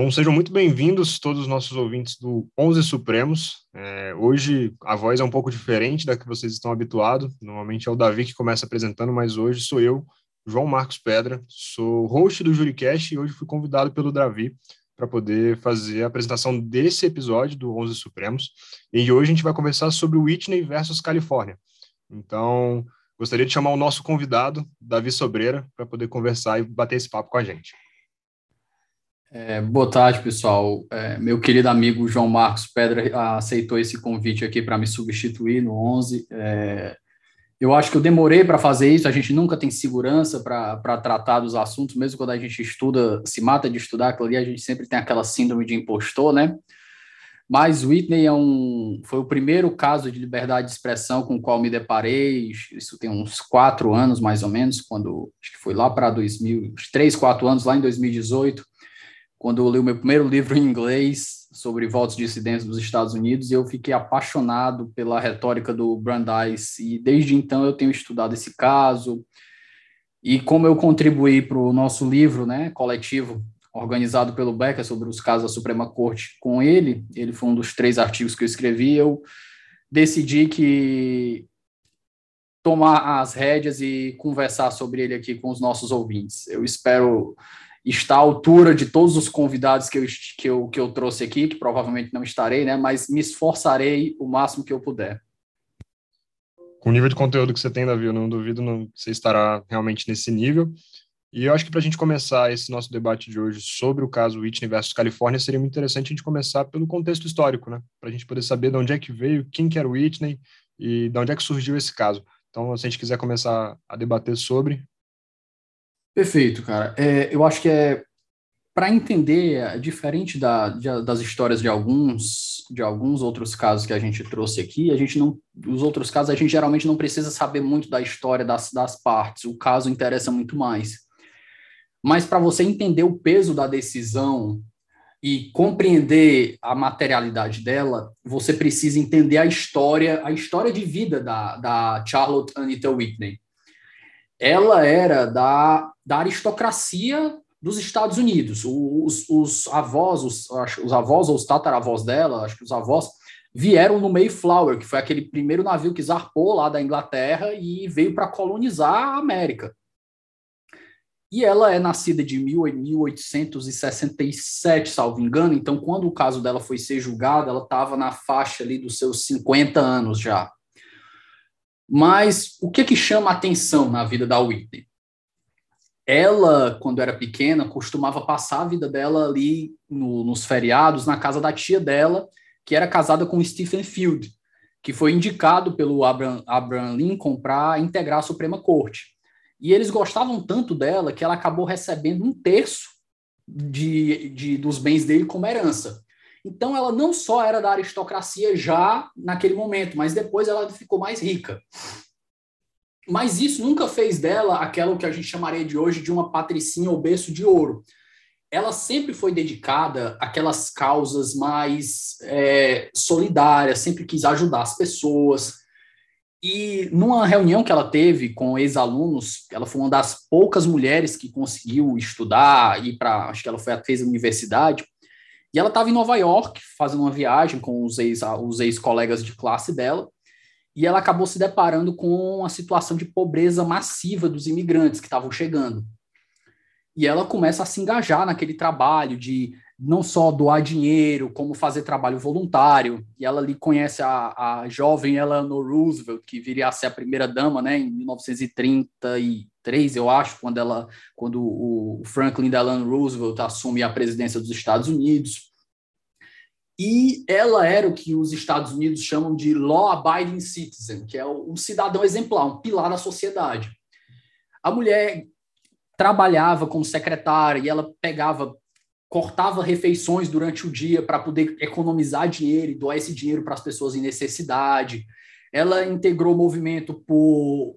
Então, sejam muito bem-vindos todos os nossos ouvintes do 11 Supremos. É, hoje a voz é um pouco diferente da que vocês estão habituados. Normalmente é o Davi que começa apresentando, mas hoje sou eu, João Marcos Pedra, sou host do Juricast e hoje fui convidado pelo Davi para poder fazer a apresentação desse episódio do 11 Supremos. E hoje a gente vai conversar sobre Whitney versus Califórnia. Então, gostaria de chamar o nosso convidado, Davi Sobreira, para poder conversar e bater esse papo com a gente. É, boa tarde, pessoal. É, meu querido amigo João Marcos Pedra aceitou esse convite aqui para me substituir no 11. É, eu acho que eu demorei para fazer isso, a gente nunca tem segurança para tratar dos assuntos, mesmo quando a gente estuda, se mata de estudar aquilo ali, a gente sempre tem aquela síndrome de impostor, né? Mas Whitney é um, foi o primeiro caso de liberdade de expressão com o qual me deparei, isso tem uns quatro anos mais ou menos, quando, acho que foi lá para 2000, três, quatro anos, lá em 2018, quando eu li o meu primeiro livro em inglês sobre votos dissidentes dos Estados Unidos, eu fiquei apaixonado pela retórica do Brandeis, e desde então eu tenho estudado esse caso, e como eu contribuí para o nosso livro, né, coletivo, organizado pelo Becker sobre os casos da Suprema Corte com ele, ele foi um dos três artigos que eu escrevi, eu decidi que tomar as rédeas e conversar sobre ele aqui com os nossos ouvintes. Eu espero está à altura de todos os convidados que eu, que eu, que eu trouxe aqui, que provavelmente não estarei, né? Mas me esforçarei o máximo que eu puder. Com o nível de conteúdo que você tem, Davi, eu não duvido não, que você estará realmente nesse nível. E eu acho que para a gente começar esse nosso debate de hoje sobre o caso Whitney versus Califórnia, seria muito interessante a gente começar pelo contexto histórico, né? Para a gente poder saber de onde é que veio, quem que era o Whitney e de onde é que surgiu esse caso. Então, se a gente quiser começar a debater sobre, Perfeito, cara. É, eu acho que é para entender, é diferente da, de, das histórias de alguns de alguns outros casos que a gente trouxe aqui, a gente não, os outros casos a gente geralmente não precisa saber muito da história das, das partes. O caso interessa muito mais. Mas para você entender o peso da decisão e compreender a materialidade dela, você precisa entender a história, a história de vida da, da Charlotte Anita Whitney ela era da, da aristocracia dos Estados Unidos. Os, os avós, os, os avós ou os tataravós dela, acho que os avós, vieram no Mayflower, que foi aquele primeiro navio que zarpou lá da Inglaterra e veio para colonizar a América. E ela é nascida de 1867, salvo engano, então quando o caso dela foi ser julgado, ela estava na faixa ali dos seus 50 anos já. Mas o que que chama atenção na vida da Whitney? Ela, quando era pequena, costumava passar a vida dela ali no, nos feriados na casa da tia dela, que era casada com Stephen Field, que foi indicado pelo Abraham, Abraham Lincoln para integrar a Suprema Corte. E eles gostavam tanto dela que ela acabou recebendo um terço de, de, dos bens dele como herança. Então, ela não só era da aristocracia já naquele momento, mas depois ela ficou mais rica. Mas isso nunca fez dela aquela que a gente chamaria de hoje de uma patricinha ou berço de ouro. Ela sempre foi dedicada àquelas causas mais é, solidárias, sempre quis ajudar as pessoas. E numa reunião que ela teve com ex-alunos, ela foi uma das poucas mulheres que conseguiu estudar, ir para, acho que ela foi, fez a universidade, e ela estava em Nova York, fazendo uma viagem com os ex-colegas ex de classe dela, e ela acabou se deparando com a situação de pobreza massiva dos imigrantes que estavam chegando. E ela começa a se engajar naquele trabalho de não só doar dinheiro, como fazer trabalho voluntário. E ela ali conhece a, a jovem Eleanor Roosevelt, que viria a ser a primeira dama, né, em 1933, eu acho, quando ela, quando o Franklin Delano Roosevelt assume a presidência dos Estados Unidos. E ela era o que os Estados Unidos chamam de law-abiding citizen, que é um cidadão exemplar, um pilar da sociedade. A mulher trabalhava como secretária e ela pegava, cortava refeições durante o dia para poder economizar dinheiro e doar esse dinheiro para as pessoas em necessidade. Ela integrou o movimento por,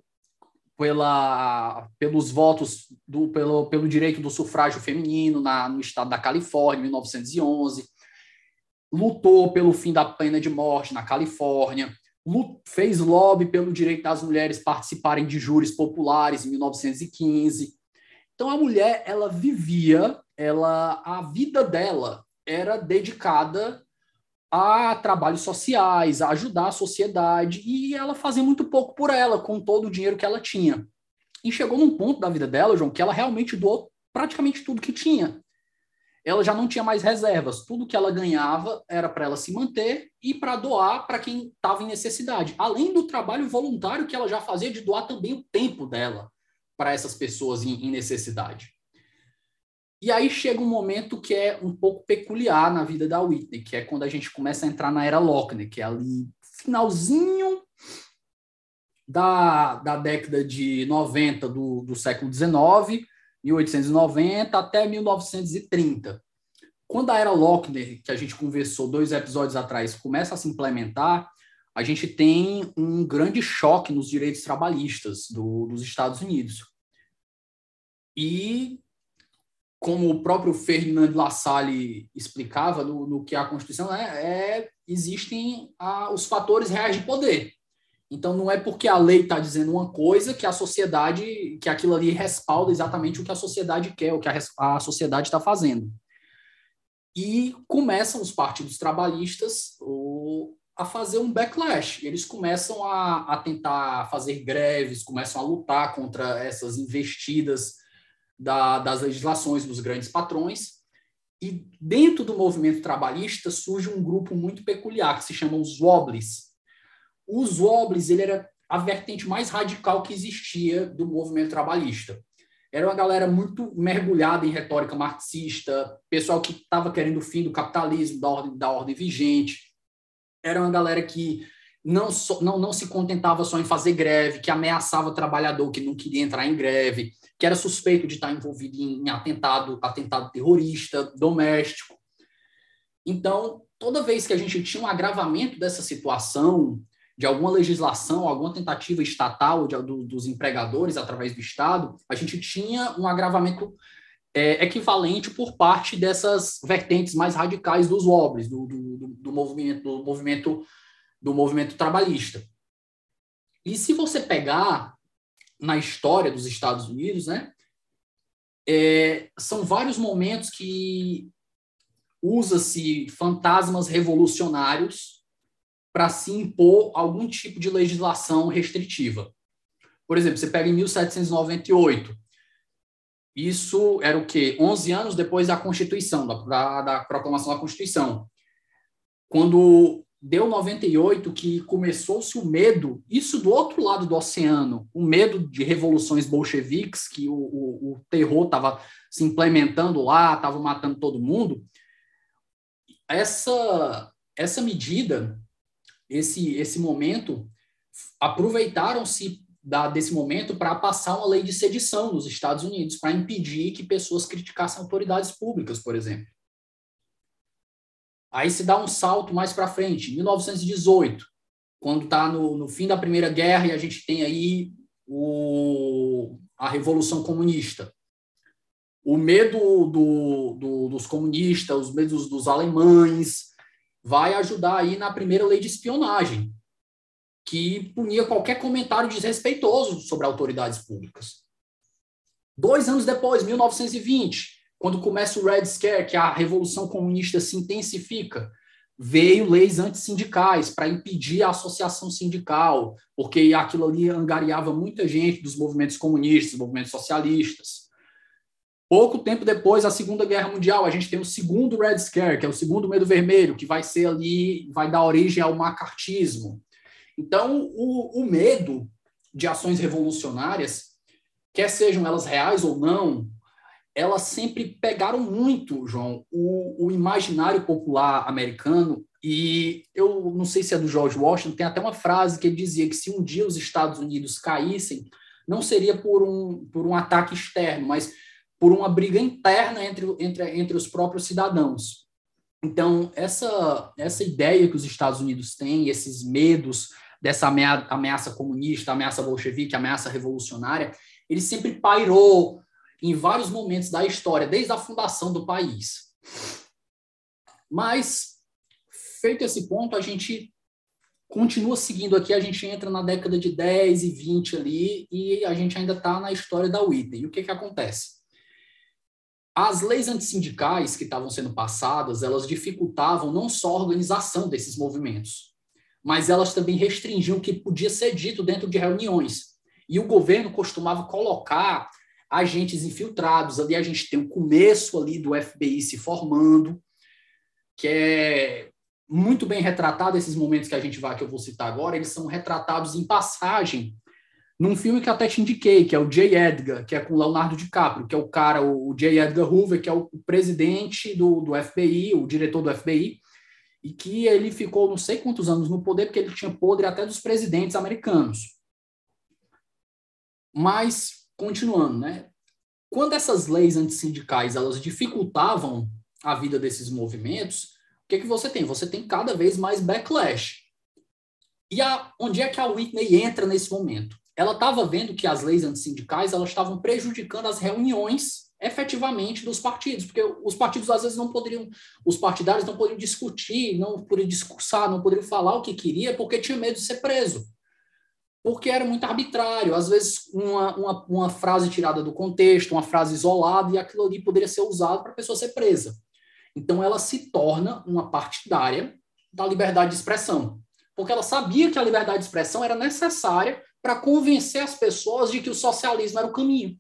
pela, pelos votos, do, pelo, pelo direito do sufrágio feminino na, no estado da Califórnia, em 1911. Lutou pelo fim da pena de morte na Califórnia. Fez lobby pelo direito das mulheres participarem de júris populares em 1915. Então a mulher, ela vivia, ela a vida dela era dedicada a trabalhos sociais, a ajudar a sociedade, e ela fazia muito pouco por ela, com todo o dinheiro que ela tinha. E chegou num ponto da vida dela, João, que ela realmente doou praticamente tudo que tinha. Ela já não tinha mais reservas, tudo que ela ganhava era para ela se manter e para doar para quem estava em necessidade, além do trabalho voluntário que ela já fazia de doar também o tempo dela para essas pessoas em, em necessidade. E aí chega um momento que é um pouco peculiar na vida da Whitney, que é quando a gente começa a entrar na era Lochner, que é ali finalzinho da, da década de 90 do, do século XIX, 1890 até 1930. Quando a era Lochner, que a gente conversou dois episódios atrás, começa a se implementar, a gente tem um grande choque nos direitos trabalhistas do, dos Estados Unidos. E como o próprio Ferdinand Lassalle explicava no, no que é a Constituição, é, é existem a, os fatores reais de poder. Então, não é porque a lei está dizendo uma coisa que a sociedade, que aquilo ali respalda exatamente o que a sociedade quer, o que a, a sociedade está fazendo. E começam os partidos trabalhistas o, a fazer um backlash. Eles começam a, a tentar fazer greves, começam a lutar contra essas investidas da, das legislações dos grandes patrões. E dentro do movimento trabalhista surge um grupo muito peculiar que se chama os Wobblies. Os Wobblies ele era a vertente mais radical que existia do movimento trabalhista. Era uma galera muito mergulhada em retórica marxista, pessoal que estava querendo o fim do capitalismo, da ordem, da ordem vigente. Era uma galera que não, so, não, não se contentava só em fazer greve, que ameaçava o trabalhador que não queria entrar em greve, que era suspeito de estar envolvido em, atentado, atentado terrorista, doméstico. Então, toda vez que a gente tinha um agravamento dessa situação, de alguma legislação, alguma tentativa estatal de, do, dos empregadores através do Estado, a gente tinha um agravamento é, equivalente por parte dessas vertentes mais radicais dos wobblies, do, do, do, movimento, do, movimento, do movimento trabalhista. E se você pegar na história dos Estados Unidos, né? É, são vários momentos que usa-se fantasmas revolucionários para se impor algum tipo de legislação restritiva. Por exemplo, você pega em 1798. Isso era o quê? 11 anos depois da Constituição, da, da, da proclamação da Constituição. Quando deu 98 que começou-se o medo, isso do outro lado do oceano, o medo de revoluções bolcheviques, que o, o, o terror estava se implementando lá, estava matando todo mundo. Essa, essa medida, esse, esse momento, aproveitaram-se desse momento para passar uma lei de sedição nos Estados Unidos, para impedir que pessoas criticassem autoridades públicas, por exemplo. Aí se dá um salto mais para frente, 1918, quando está no, no, fim da Primeira Guerra e a gente tem aí o, a Revolução Comunista. O medo do, do, dos comunistas, os medos dos alemães, vai ajudar aí na primeira lei de espionagem, que punia qualquer comentário desrespeitoso sobre autoridades públicas. Dois anos depois, 1920, quando começa o Red Scare, que a revolução comunista se intensifica, veio leis antissindicais para impedir a associação sindical, porque aquilo ali angariava muita gente dos movimentos comunistas, movimentos socialistas. Pouco tempo depois, a Segunda Guerra Mundial, a gente tem o segundo Red Scare, que é o segundo Medo Vermelho, que vai ser ali, vai dar origem ao macartismo. Então, o, o medo de ações revolucionárias, quer sejam elas reais ou não, elas sempre pegaram muito, João, o, o, imaginário popular americano. E eu não sei se é do George Washington, tem até uma frase que ele dizia que se um dia os Estados Unidos caíssem, não seria por um, por um ataque externo, mas por uma briga interna entre, entre, entre os próprios cidadãos. Então, essa, essa ideia que os Estados Unidos têm, esses medos dessa ameaça comunista, ameaça bolchevique, ameaça revolucionária, ele sempre pairou em vários momentos da história, desde a fundação do país. Mas, feito esse ponto, a gente continua seguindo aqui, a gente entra na década de 10 e 20 ali, e a gente ainda está na história da Whitney. E o que, que acontece? As leis antissindicais que estavam sendo passadas, elas dificultavam não só a organização desses movimentos, mas elas também restringiam o que podia ser dito dentro de reuniões. E o governo costumava colocar agentes infiltrados. Ali a gente tem o começo ali do FBI se formando, que é muito bem retratado esses momentos que a gente vai que eu vou citar agora, eles são retratados em passagem num filme que até te indiquei, que é o J. Edgar, que é com Leonardo DiCaprio, que é o cara, o J. Edgar Hoover, que é o presidente do, do FBI, o diretor do FBI, e que ele ficou não sei quantos anos no poder, porque ele tinha poder até dos presidentes americanos. Mas, continuando, né? Quando essas leis antissindicais elas dificultavam a vida desses movimentos, o que, que você tem? Você tem cada vez mais backlash. E a, onde é que a Whitney entra nesse momento? ela estava vendo que as leis antissindicais elas estavam prejudicando as reuniões efetivamente dos partidos, porque os partidos às vezes não poderiam, os partidários não poderiam discutir, não poderiam discursar, não poderiam falar o que queria, porque tinha medo de ser preso. Porque era muito arbitrário, às vezes uma, uma, uma frase tirada do contexto, uma frase isolada, e aquilo ali poderia ser usado para a pessoa ser presa. Então ela se torna uma partidária da liberdade de expressão, porque ela sabia que a liberdade de expressão era necessária para convencer as pessoas de que o socialismo era o caminho.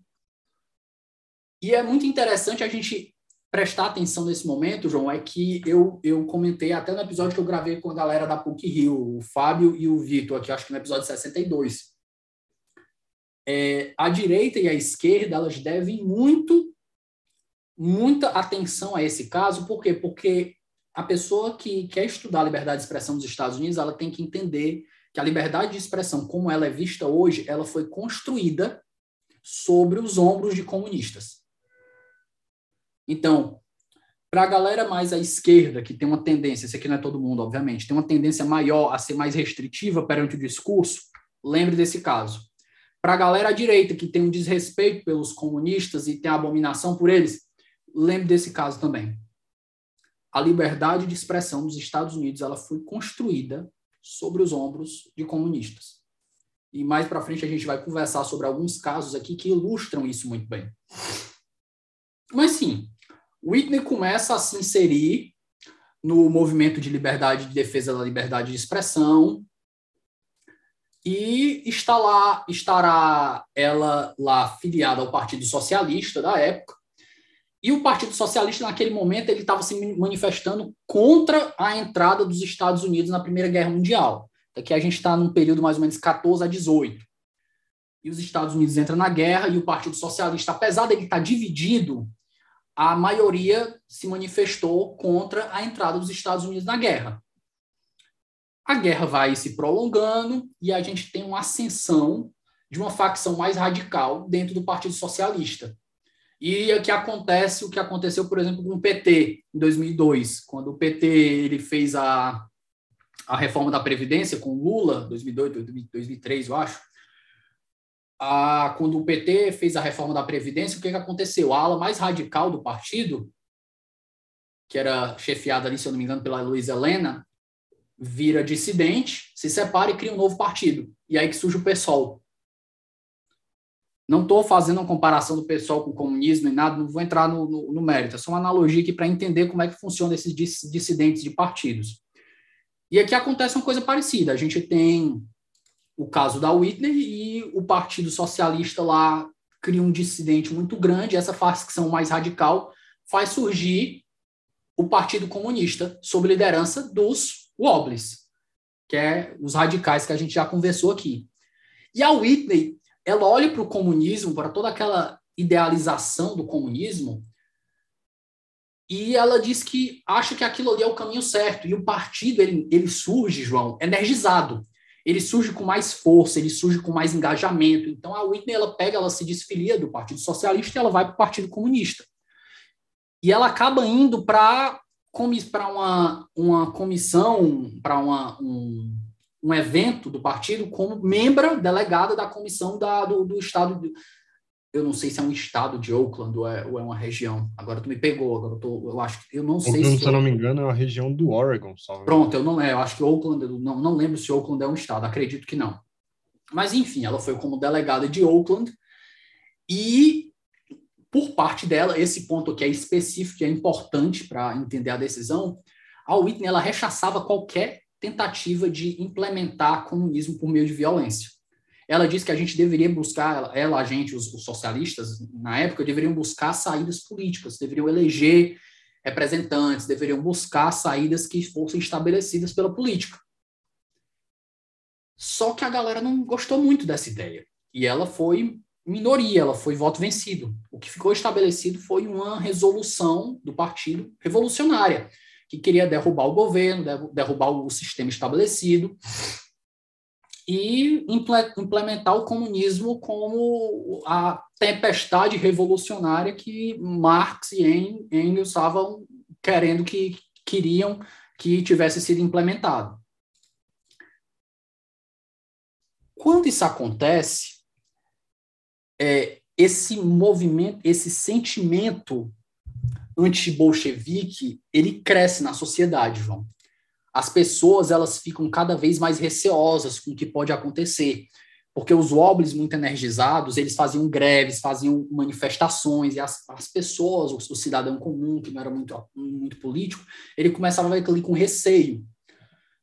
E é muito interessante a gente prestar atenção nesse momento, João, é que eu, eu comentei até no episódio que eu gravei com a galera da PUC Rio, o Fábio e o Vitor, aqui acho que no episódio 62. É, a direita e a esquerda, elas devem muito, muita atenção a esse caso, por quê? Porque a pessoa que quer estudar a liberdade de expressão nos Estados Unidos, ela tem que entender que a liberdade de expressão, como ela é vista hoje, ela foi construída sobre os ombros de comunistas. Então, para a galera mais à esquerda, que tem uma tendência, esse aqui não é todo mundo, obviamente, tem uma tendência maior a ser mais restritiva perante o discurso, lembre desse caso. Para a galera à direita, que tem um desrespeito pelos comunistas e tem abominação por eles, lembre desse caso também. A liberdade de expressão nos Estados Unidos ela foi construída sobre os ombros de comunistas. E mais para frente a gente vai conversar sobre alguns casos aqui que ilustram isso muito bem. Mas sim, Whitney começa a se inserir no movimento de liberdade de defesa da liberdade de expressão e está lá, estará ela lá filiada ao Partido Socialista da época e o Partido Socialista, naquele momento, ele estava se manifestando contra a entrada dos Estados Unidos na Primeira Guerra Mundial. Aqui a gente está num período mais ou menos 14 a 18. E os Estados Unidos entram na guerra e o Partido Socialista, apesar dele estar dividido, a maioria se manifestou contra a entrada dos Estados Unidos na guerra. A guerra vai se prolongando e a gente tem uma ascensão de uma facção mais radical dentro do Partido Socialista e aqui acontece o que aconteceu, por exemplo, com o PT em 2002, quando o PT ele fez a, a reforma da Previdência com Lula, 2002, 2003, eu acho. A, quando o PT fez a reforma da Previdência, o que, que aconteceu? A ala mais radical do partido, que era chefiada ali, se eu não me engano, pela Luísa Helena, vira dissidente, se separa e cria um novo partido. E aí que surge o PSOL. Não estou fazendo uma comparação do pessoal com o comunismo e nada, não vou entrar no, no, no mérito, é só uma analogia aqui para entender como é que funciona esses dissidentes de partidos. E aqui acontece uma coisa parecida. A gente tem o caso da Whitney e o Partido Socialista lá cria um dissidente muito grande, essa facção mais radical faz surgir o Partido Comunista sob liderança dos Wobblies, que é os radicais que a gente já conversou aqui. E a Whitney ela olha para o comunismo, para toda aquela idealização do comunismo, e ela diz que acha que aquilo ali é o caminho certo. E o partido, ele, ele surge, João, energizado. Ele surge com mais força, ele surge com mais engajamento. Então a Whitney ela pega, ela se desfilia do Partido Socialista e ela vai para o Partido Comunista. E ela acaba indo para para uma, uma comissão, para um, um evento do partido como membro delegada da comissão da, do, do estado. Eu não sei se é um estado de Oakland ou é, ou é uma região. Agora tu me pegou, agora eu, tô, eu acho que eu não sei Oakland, se. Se eu não me engano, é uma região do Oregon. Salve. Pronto, eu não é, eu acho que Oakland, eu não, não lembro se Oakland é um estado, acredito que não. Mas enfim, ela foi como delegada de Oakland e por parte dela, esse ponto que é específico e é importante para entender a decisão, a Whitney ela rechaçava qualquer tentativa de implementar comunismo por meio de violência. Ela disse que a gente deveria buscar, ela, a gente, os, os socialistas, na época, deveriam buscar saídas políticas, deveriam eleger representantes, deveriam buscar saídas que fossem estabelecidas pela política. Só que a galera não gostou muito dessa ideia. E ela foi minoria, ela foi voto vencido. O que ficou estabelecido foi uma resolução do partido revolucionária, que queria derrubar o governo, derrubar o sistema estabelecido e implementar o comunismo como a tempestade revolucionária que Marx e Engels estavam querendo que queriam que tivesse sido implementado. Quando isso acontece, é, esse movimento, esse sentimento anti-bolchevique, ele cresce na sociedade, João. As pessoas, elas ficam cada vez mais receosas com o que pode acontecer, porque os wobblies muito energizados, eles faziam greves, faziam manifestações, e as, as pessoas, o, o cidadão comum, que não era muito, muito político, ele começava a ver aquilo com receio.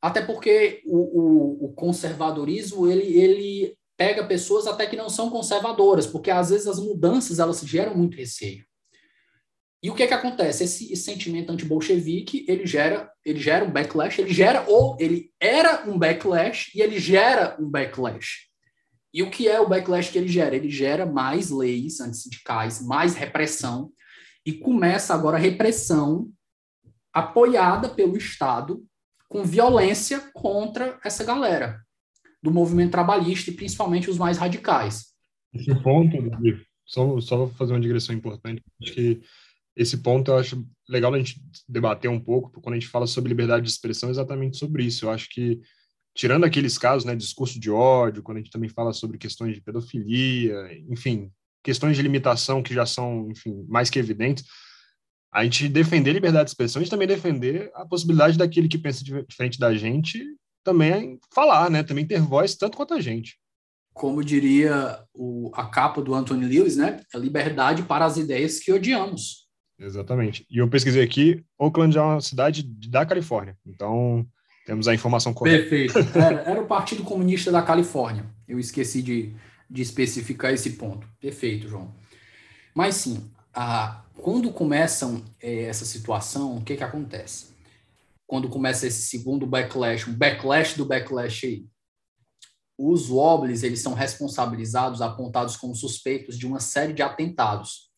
Até porque o, o, o conservadorismo, ele, ele pega pessoas até que não são conservadoras, porque às vezes as mudanças elas geram muito receio. E o que é que acontece? Esse, esse sentimento anti-bolchevique, ele gera, ele gera um backlash, ele gera, ou ele era um backlash e ele gera um backlash. E o que é o backlash que ele gera? Ele gera mais leis antissindicais, mais repressão, e começa agora a repressão apoiada pelo Estado com violência contra essa galera do movimento trabalhista e principalmente os mais radicais. Esse ponto, só, só fazer uma digressão importante, acho que esse ponto eu acho legal a gente debater um pouco, quando a gente fala sobre liberdade de expressão, é exatamente sobre isso. Eu acho que, tirando aqueles casos, né, discurso de ódio, quando a gente também fala sobre questões de pedofilia, enfim, questões de limitação que já são, enfim, mais que evidentes, a gente defender liberdade de expressão, a gente também defender a possibilidade daquele que pensa diferente da gente também falar, né, também ter voz tanto quanto a gente. Como diria o, a capa do Anthony Lewis, né, a liberdade para as ideias que odiamos. Exatamente. E eu pesquisei aqui, Oakland é uma cidade da Califórnia. Então, temos a informação correta. Perfeito. Era, era o Partido Comunista da Califórnia. Eu esqueci de, de especificar esse ponto. Perfeito, João. Mas sim, a, quando começam é, essa situação, o que, que acontece? Quando começa esse segundo backlash, um backlash do backlash aí, os Wobblies, eles são responsabilizados, apontados como suspeitos de uma série de atentados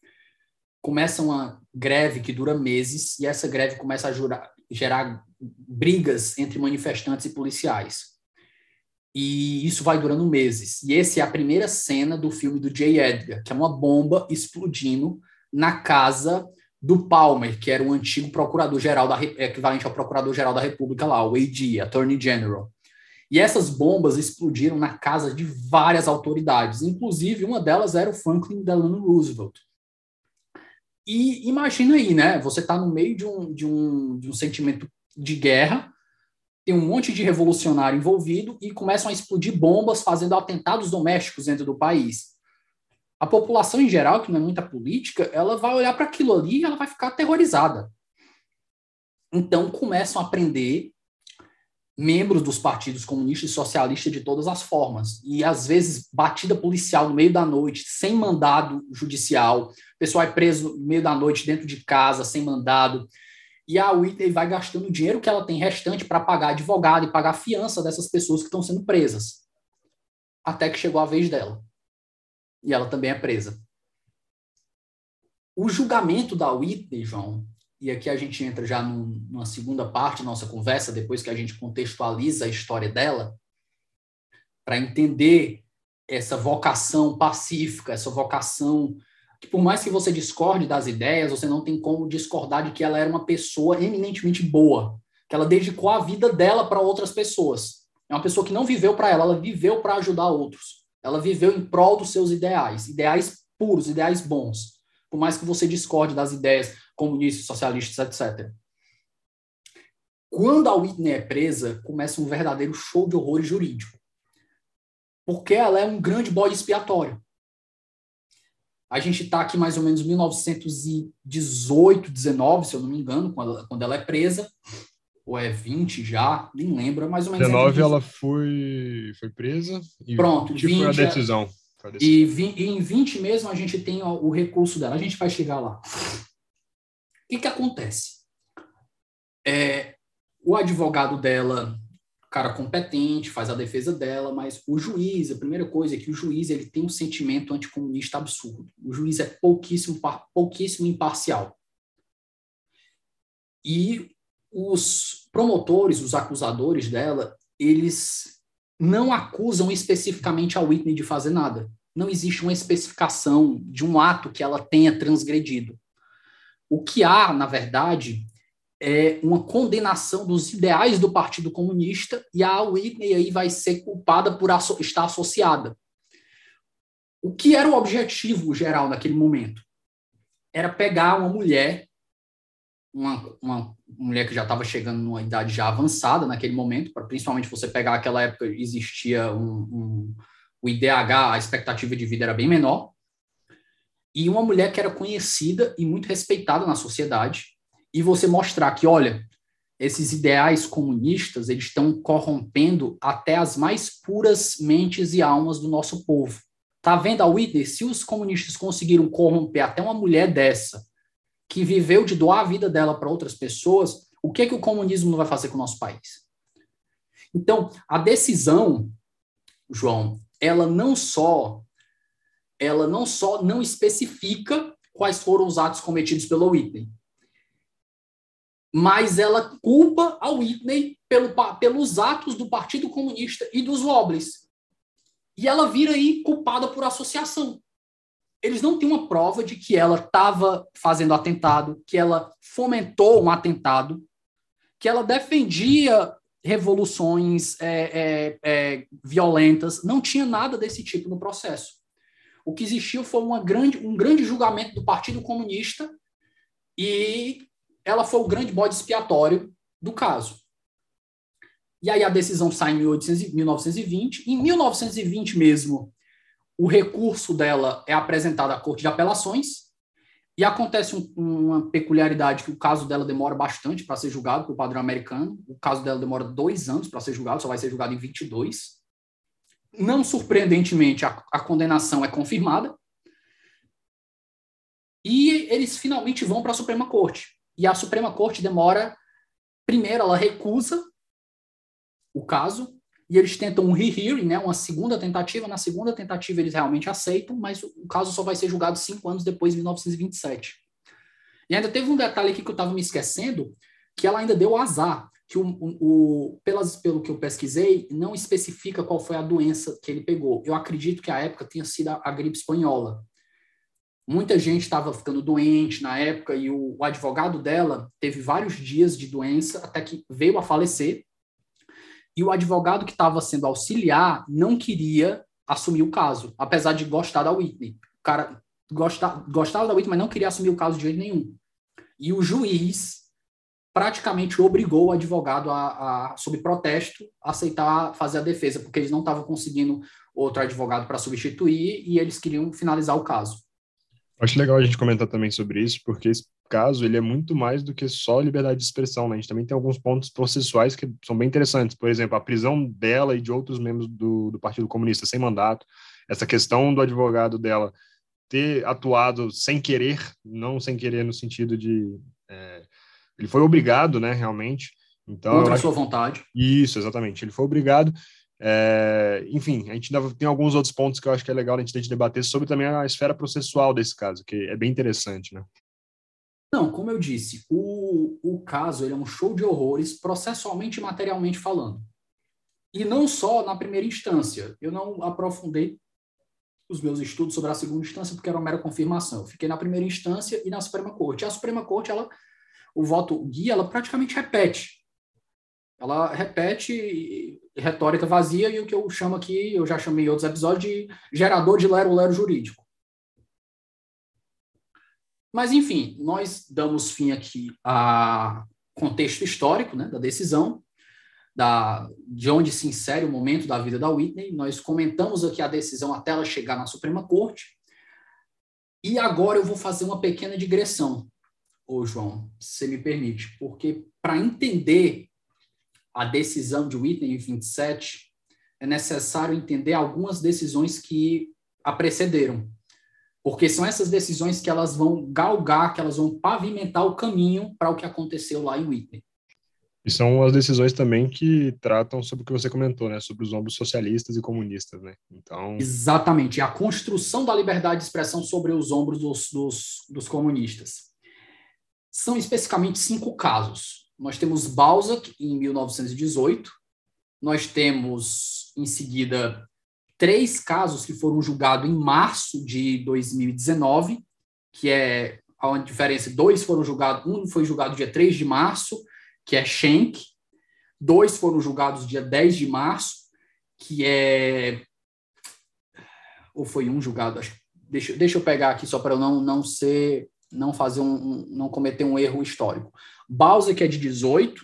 começa uma greve que dura meses e essa greve começa a jurar, gerar brigas entre manifestantes e policiais. E isso vai durando meses. E essa é a primeira cena do filme do J. Edgar, que é uma bomba explodindo na casa do Palmer, que era o antigo procurador-geral da equivalente ao procurador-geral da República lá, o AD, Attorney General. E essas bombas explodiram na casa de várias autoridades, inclusive uma delas era o Franklin Delano Roosevelt, e imagina aí, né? Você está no meio de um, de, um, de um sentimento de guerra, tem um monte de revolucionário envolvido e começam a explodir bombas, fazendo atentados domésticos dentro do país. A população em geral, que não é muita política, ela vai olhar para aquilo ali e ela vai ficar aterrorizada. Então começam a prender membros dos partidos comunistas e socialistas de todas as formas. E às vezes batida policial no meio da noite, sem mandado judicial, o pessoal é preso no meio da noite dentro de casa, sem mandado. E a Whitney vai gastando o dinheiro que ela tem restante para pagar advogado e pagar a fiança dessas pessoas que estão sendo presas. Até que chegou a vez dela. E ela também é presa. O julgamento da Whitney, João, e aqui a gente entra já numa segunda parte da nossa conversa, depois que a gente contextualiza a história dela, para entender essa vocação pacífica, essa vocação que por mais que você discorde das ideias, você não tem como discordar de que ela era uma pessoa eminentemente boa, que ela dedicou a vida dela para outras pessoas. É uma pessoa que não viveu para ela, ela viveu para ajudar outros. Ela viveu em prol dos seus ideais, ideais puros, ideais bons. Por mais que você discorde das ideias comunistas, socialistas, etc. Quando a Whitney é presa, começa um verdadeiro show de horror jurídico. Porque ela é um grande bode expiatório. A gente está aqui mais ou menos em 1918, 19, se eu não me engano, quando ela, quando ela é presa. Ou é 20 já, nem lembro, mais ou menos. 19 ela foi, foi presa. E Pronto, 20 foi a decisão. Foi a decisão. E, vi, e, em 20 mesmo a gente tem o, o recurso dela. A gente vai chegar lá. Que, que acontece? É, o advogado dela cara competente, faz a defesa dela, mas o juiz, a primeira coisa é que o juiz ele tem um sentimento anticomunista absurdo. O juiz é pouquíssimo, pouquíssimo imparcial. E os promotores, os acusadores dela, eles não acusam especificamente a Whitney de fazer nada. Não existe uma especificação de um ato que ela tenha transgredido. O que há, na verdade, é uma condenação dos ideais do Partido Comunista e a Whitney aí vai ser culpada por estar associada. O que era o objetivo geral naquele momento? Era pegar uma mulher, uma, uma mulher que já estava chegando numa idade já avançada naquele momento, para principalmente você pegar aquela época existia um, um, o IDH, a expectativa de vida era bem menor, e uma mulher que era conhecida e muito respeitada na sociedade, e você mostrar que, olha, esses ideais comunistas, eles estão corrompendo até as mais puras mentes e almas do nosso povo. Tá vendo a Whitney? Se os comunistas conseguiram corromper até uma mulher dessa, que viveu de doar a vida dela para outras pessoas, o que é que o comunismo não vai fazer com o nosso país? Então, a decisão, João, ela não só ela não só não especifica quais foram os atos cometidos pela Whitney, mas ela culpa a Whitney pelo, pelos atos do Partido Comunista e dos Wobblies. E ela vira aí culpada por associação. Eles não têm uma prova de que ela estava fazendo atentado, que ela fomentou um atentado, que ela defendia revoluções é, é, é, violentas. Não tinha nada desse tipo no processo. O que existiu foi uma grande, um grande julgamento do Partido Comunista e ela foi o grande bode expiatório do caso. E aí a decisão sai em 1920. Em 1920 mesmo, o recurso dela é apresentado à Corte de Apelações e acontece um, uma peculiaridade que o caso dela demora bastante para ser julgado pelo padrão americano. O caso dela demora dois anos para ser julgado, só vai ser julgado em 22. Não surpreendentemente, a, a condenação é confirmada. E eles finalmente vão para a Suprema Corte e a Suprema Corte demora. Primeiro, ela recusa o caso e eles tentam um rehearing, né, uma segunda tentativa. Na segunda tentativa, eles realmente aceitam, mas o caso só vai ser julgado cinco anos depois, em 1927. E ainda teve um detalhe aqui que eu estava me esquecendo, que ela ainda deu azar, que o, o, pelas, pelo que eu pesquisei, não especifica qual foi a doença que ele pegou. Eu acredito que a época tenha sido a, a gripe espanhola. Muita gente estava ficando doente na época e o, o, advogado dela teve vários dias de doença até que veio a falecer. E o advogado que estava sendo auxiliar não queria assumir o caso, apesar de gostar da Whitney. O cara gostava, gostava da Whitney, mas não queria assumir o caso de jeito nenhum. E o juiz praticamente obrigou o advogado a, a sob protesto, a aceitar fazer a defesa, porque eles não estavam conseguindo outro advogado para substituir e eles queriam finalizar o caso. Acho legal a gente comentar também sobre isso, porque esse caso ele é muito mais do que só liberdade de expressão, né? A gente também tem alguns pontos processuais que são bem interessantes. Por exemplo, a prisão dela e de outros membros do, do Partido Comunista sem mandato, essa questão do advogado dela ter atuado sem querer, não sem querer no sentido de é, ele foi obrigado, né, realmente. Então, Contra a sua vontade. Isso, exatamente. Ele foi obrigado. É, enfim, a gente ainda tem alguns outros pontos que eu acho que é legal a gente, a gente debater sobre também a esfera processual desse caso, que é bem interessante, né? Não, como eu disse, o, o caso ele é um show de horrores, processualmente e materialmente falando. E não só na primeira instância. Eu não aprofundei os meus estudos sobre a segunda instância porque era uma mera confirmação. Eu fiquei na primeira instância e na Suprema Corte. A Suprema Corte, ela, o voto guia, ela praticamente repete. Ela repete retórica vazia e o que eu chamo aqui, eu já chamei em outros episódios, de gerador de lero-lero jurídico. Mas, enfim, nós damos fim aqui a contexto histórico né, da decisão, da, de onde se insere o momento da vida da Whitney. Nós comentamos aqui a decisão até ela chegar na Suprema Corte. E agora eu vou fazer uma pequena digressão, ô João, se você me permite, porque para entender a decisão de Whitney em 27, é necessário entender algumas decisões que a precederam. Porque são essas decisões que elas vão galgar, que elas vão pavimentar o caminho para o que aconteceu lá em Whitney. E são as decisões também que tratam sobre o que você comentou, né? Sobre os ombros socialistas e comunistas, né? Então... Exatamente. A construção da liberdade de expressão sobre os ombros dos, dos, dos comunistas. São especificamente cinco casos. Nós temos Balzac, em 1918. Nós temos, em seguida, três casos que foram julgados em março de 2019, que é a diferença. Dois foram julgados, um foi julgado dia 3 de março que é Schenck. Dois foram julgados dia 10 de março, que é. Ou foi um julgado? Acho... Deixa, deixa eu pegar aqui só para eu não, não ser. Não fazer um, um, não cometer um erro histórico. Bowser, que é de 18.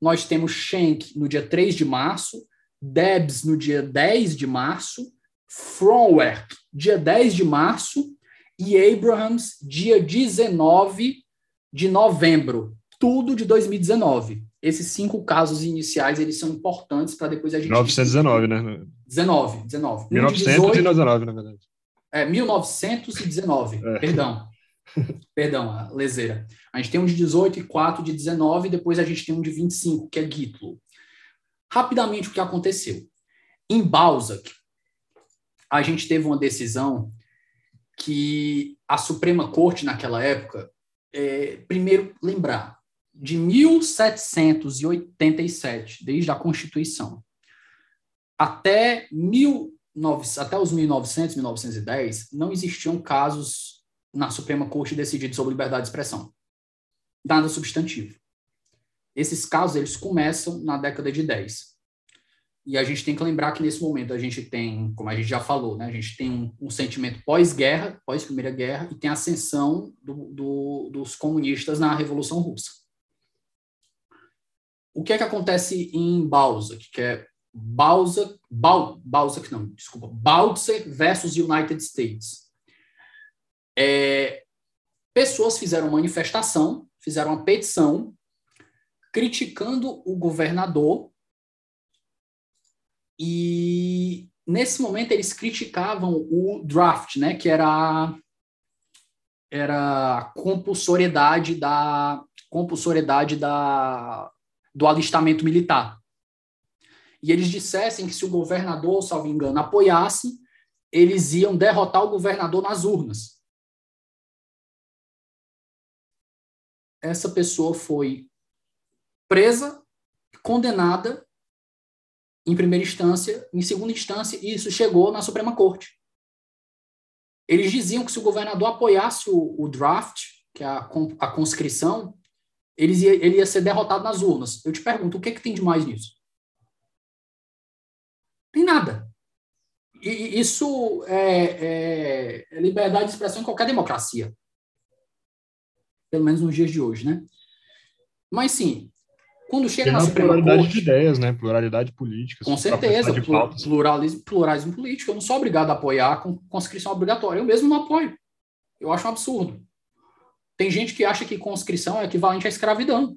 Nós temos Schenck no dia 3 de março. Debs no dia 10 de março. Fromwerk, dia 10 de março. E Abrahams, dia 19 de novembro tudo de 2019. Esses cinco casos iniciais, eles são importantes para depois a gente... 1919, né? 19, 19. 1919, na verdade. É, 1919, é. perdão. perdão, leseira. A gente tem um de 18 e 4 de 19, depois a gente tem um de 25, que é Gitlo. Rapidamente, o que aconteceu? Em Balzac, a gente teve uma decisão que a Suprema Corte, naquela época, é, primeiro, lembrar, de 1787, desde a Constituição, até, mil, até os 1900, 1910, não existiam casos na Suprema Corte decididos sobre liberdade de expressão. Nada substantivo. Esses casos, eles começam na década de 10. E a gente tem que lembrar que nesse momento a gente tem, como a gente já falou, né, a gente tem um, um sentimento pós-guerra, pós-primeira guerra, e tem a ascensão do, do, dos comunistas na Revolução Russa o que é que acontece em Balzac, que é Balzac, Bal, Balzac não, desculpa, Balzac versus United States. É, pessoas fizeram manifestação, fizeram uma petição criticando o governador e nesse momento eles criticavam o draft, né, que era era a compulsoriedade da compulsoriedade da do alistamento militar. E eles dissessem que se o governador, salvo engano, apoiasse, eles iam derrotar o governador nas urnas. Essa pessoa foi presa, condenada em primeira instância, em segunda instância, e isso chegou na Suprema Corte. Eles diziam que se o governador apoiasse o, o draft, que é a, a conscrição, eles ia, ele ia ser derrotado nas urnas. Eu te pergunto, o que, é que tem de mais nisso? Tem nada. E isso é, é, é, liberdade de expressão em qualquer democracia. Pelo menos nos dias de hoje, né? Mas sim, quando chega Tem na Suprema pluralidade Corte, de ideias, né? Pluralidade política. Com certeza, pluralismo, pluralismo político. Eu não sou obrigado a apoiar com conscrição obrigatória. Eu mesmo não apoio. Eu acho um absurdo. Tem gente que acha que conscrição é equivalente à escravidão.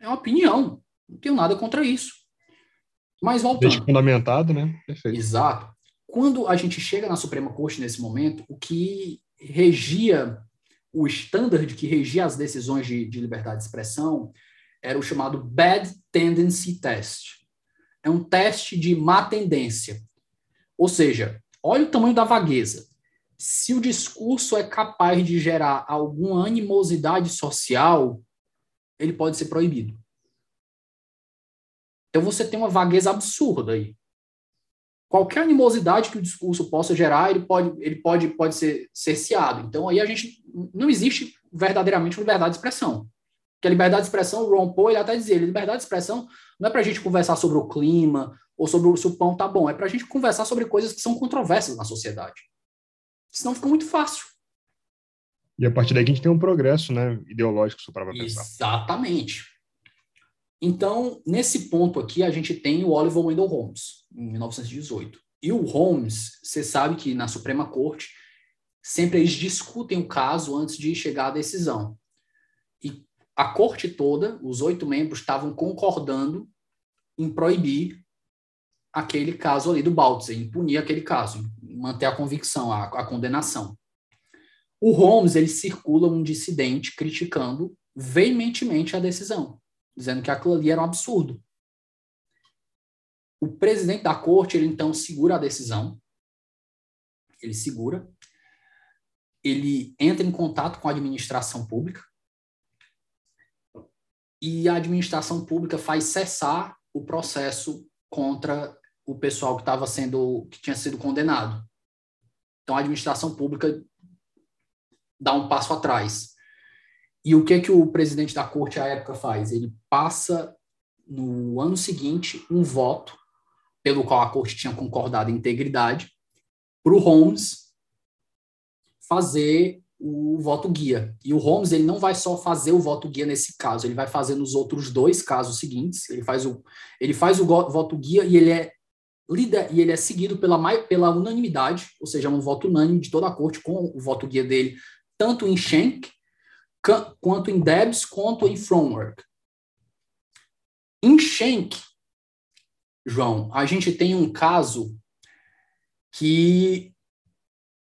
É uma opinião. Não tenho nada contra isso. Mas voltando. Desde fundamentado, né? Perfeito. Exato. Quando a gente chega na Suprema Corte nesse momento, o que regia, o standard que regia as decisões de, de liberdade de expressão era o chamado Bad Tendency Test. É um teste de má tendência. Ou seja, olha o tamanho da vagueza se o discurso é capaz de gerar alguma animosidade social, ele pode ser proibido. Então você tem uma vagueza absurda aí. Qualquer animosidade que o discurso possa gerar, ele pode, ele pode, pode ser cerceado. Então aí a gente não existe verdadeiramente liberdade de expressão. Porque a liberdade de expressão, o Ron Paul, ele até dizia, liberdade de expressão não é para a gente conversar sobre o clima ou sobre se o pão tá bom, é para a gente conversar sobre coisas que são controversas na sociedade. Senão fica muito fácil. E a partir daí a gente tem um progresso né, ideológico para pensar. Exatamente. Então, nesse ponto aqui, a gente tem o Oliver Wendell Holmes, em 1918. E o Holmes, você sabe que na Suprema Corte, sempre eles discutem o caso antes de chegar à decisão. E a corte toda, os oito membros, estavam concordando em proibir aquele caso ali do Baltzer, em punir aquele caso, manter a convicção, a, a condenação. O Holmes, ele circula um dissidente criticando veementemente a decisão dizendo que aquilo ali era um absurdo. O presidente da corte, ele então segura a decisão, ele segura, ele entra em contato com a administração pública e a administração pública faz cessar o processo contra o pessoal que estava sendo que tinha sido condenado. Então a administração pública dá um passo atrás. E o que que o presidente da corte à época faz? Ele passa no ano seguinte um voto pelo qual a corte tinha concordado em integridade para o Holmes fazer o voto guia. E o Holmes ele não vai só fazer o voto guia nesse caso, ele vai fazer nos outros dois casos seguintes. Ele faz o ele faz o voto guia e ele é líder e ele é seguido pela pela unanimidade, ou seja, um voto unânime de toda a corte com o voto guia dele, tanto em Schenck quanto em Debs quanto em Fromwork. Em Schenck, João, a gente tem um caso que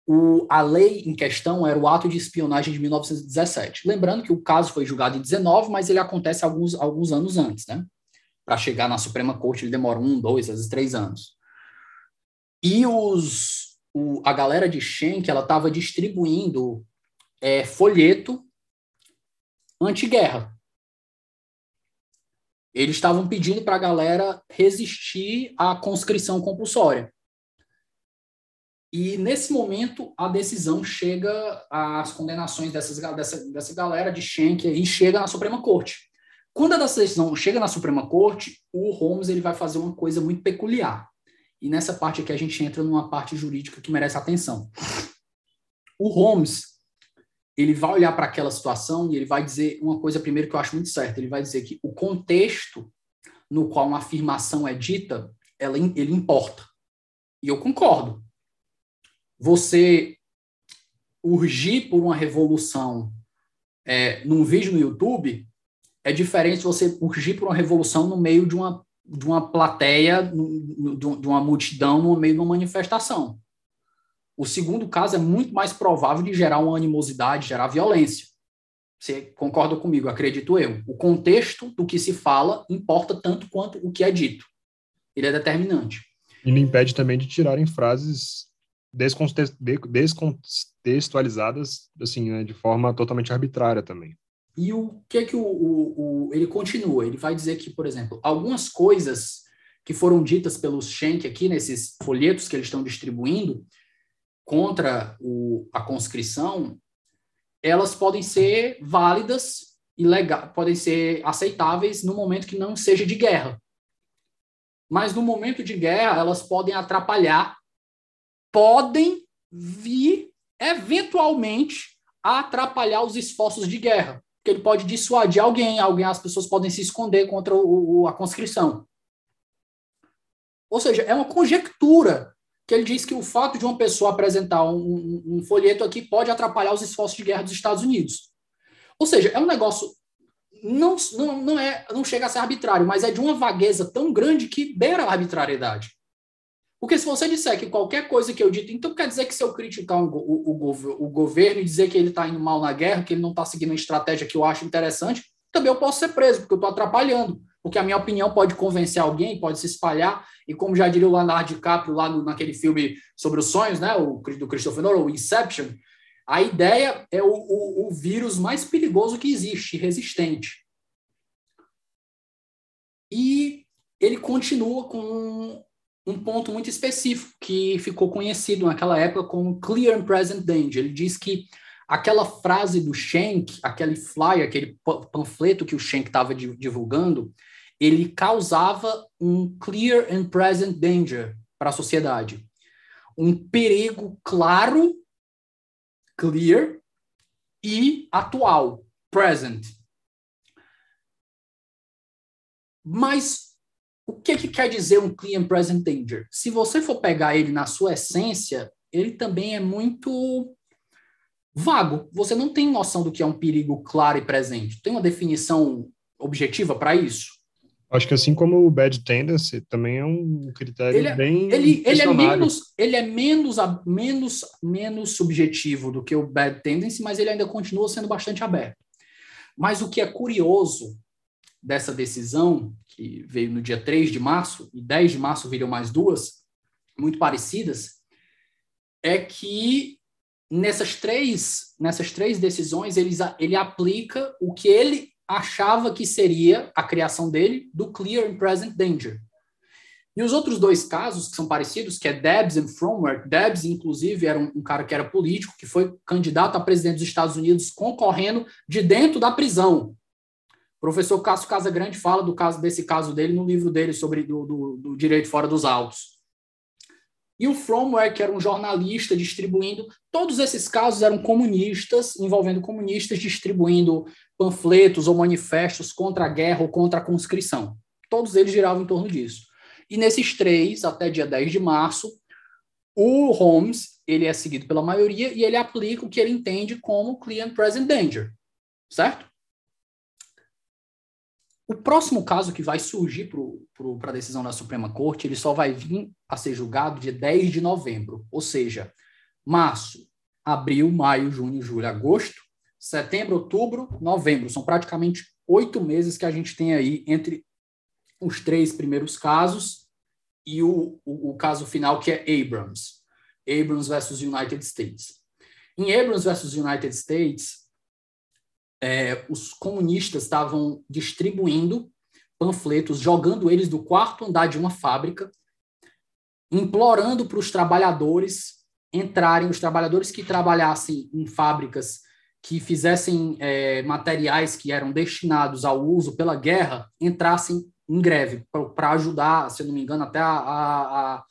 o, a lei em questão era o ato de espionagem de 1917. Lembrando que o caso foi julgado em 19, mas ele acontece alguns, alguns anos antes, né? Para chegar na Suprema Corte, ele demora um, dois, às vezes três anos. E os, o, a galera de Schenck, ela estava distribuindo é, folheto antiguerra. Eles estavam pedindo para a galera resistir à conscrição compulsória. E nesse momento a decisão chega às condenações dessas, dessa, dessa galera de Schenck e chega na Suprema Corte. Quando a decisão chega na Suprema Corte, o Holmes ele vai fazer uma coisa muito peculiar. E nessa parte aqui a gente entra numa parte jurídica que merece atenção. O Holmes ele vai olhar para aquela situação e ele vai dizer uma coisa primeiro que eu acho muito certa. Ele vai dizer que o contexto no qual uma afirmação é dita, ela, ele importa. E eu concordo. Você urgir por uma revolução é, num vídeo no YouTube é diferente de você urgir por uma revolução no meio de uma, de uma plateia, de uma multidão, no meio de uma manifestação. O segundo caso é muito mais provável de gerar uma animosidade, gerar violência. Você concorda comigo? Acredito eu. O contexto do que se fala importa tanto quanto o que é dito. Ele é determinante. E não impede também de tirarem frases descontextualizadas, assim, né, de forma totalmente arbitrária também. E o que é que o, o, o, ele continua? Ele vai dizer que, por exemplo, algumas coisas que foram ditas pelos Schenck aqui nesses folhetos que eles estão distribuindo, contra o, a conscrição, elas podem ser válidas e legal, podem ser aceitáveis no momento que não seja de guerra. Mas no momento de guerra, elas podem atrapalhar, podem vir eventualmente a atrapalhar os esforços de guerra, porque ele pode dissuadir alguém, alguém as pessoas podem se esconder contra o, o, a conscrição. Ou seja, é uma conjectura que ele diz que o fato de uma pessoa apresentar um, um, um folheto aqui pode atrapalhar os esforços de guerra dos Estados Unidos. Ou seja, é um negócio não, não, não, é, não chega a ser arbitrário, mas é de uma vagueza tão grande que beira a arbitrariedade. Porque se você disser que qualquer coisa que eu dito, então quer dizer que se eu criticar o, o, o, o governo e dizer que ele está indo mal na guerra, que ele não está seguindo uma estratégia que eu acho interessante, também eu posso ser preso, porque eu estou atrapalhando porque a minha opinião pode convencer alguém, pode se espalhar, e como já diria o Leonardo DiCaprio lá no, naquele filme sobre os sonhos, né, o, do Christopher Nolan, o Inception, a ideia é o, o, o vírus mais perigoso que existe, resistente. E ele continua com um ponto muito específico que ficou conhecido naquela época como Clear and Present Danger. Ele diz que aquela frase do Schenck, aquele flyer, aquele panfleto que o Schenck estava divulgando, ele causava um clear and present danger para a sociedade. Um perigo claro, clear, e atual, present. Mas o que, que quer dizer um clear and present danger? Se você for pegar ele na sua essência, ele também é muito vago. Você não tem noção do que é um perigo claro e presente. Tem uma definição objetiva para isso? Acho que assim como o bad tendency também é um critério ele, é, bem ele, ele é menos ele é menos menos menos subjetivo do que o bad tendency, mas ele ainda continua sendo bastante aberto. Mas o que é curioso dessa decisão, que veio no dia 3 de março, e 10 de março viram mais duas, muito parecidas, é que nessas três, nessas três decisões, ele, ele aplica o que ele achava que seria a criação dele do Clear and Present Danger. E os outros dois casos que são parecidos, que é Debs e Fromworth, Debs, inclusive, era um, um, cara que era político, que foi candidato a presidente dos Estados Unidos concorrendo de dentro da prisão. O professor Cássio Casagrande fala do caso desse caso dele no livro dele sobre do, do, do direito fora dos autos. E o Fromware, que era um jornalista distribuindo, todos esses casos eram comunistas, envolvendo comunistas distribuindo panfletos ou manifestos contra a guerra ou contra a conscrição. Todos eles giravam em torno disso. E nesses três, até dia 10 de março, o Holmes ele é seguido pela maioria e ele aplica o que ele entende como Client Present Danger, certo? O próximo caso que vai surgir para a decisão da Suprema Corte, ele só vai vir a ser julgado dia 10 de novembro, ou seja, março, abril, maio, junho, julho, agosto, setembro, outubro, novembro. São praticamente oito meses que a gente tem aí entre os três primeiros casos e o, o, o caso final, que é Abrams. Abrams versus United States. Em Abrams versus United States, é, os comunistas estavam distribuindo panfletos, jogando eles do quarto andar de uma fábrica, implorando para os trabalhadores entrarem, os trabalhadores que trabalhassem em fábricas que fizessem é, materiais que eram destinados ao uso pela guerra, entrassem em greve, para ajudar, se não me engano, até a, a, a,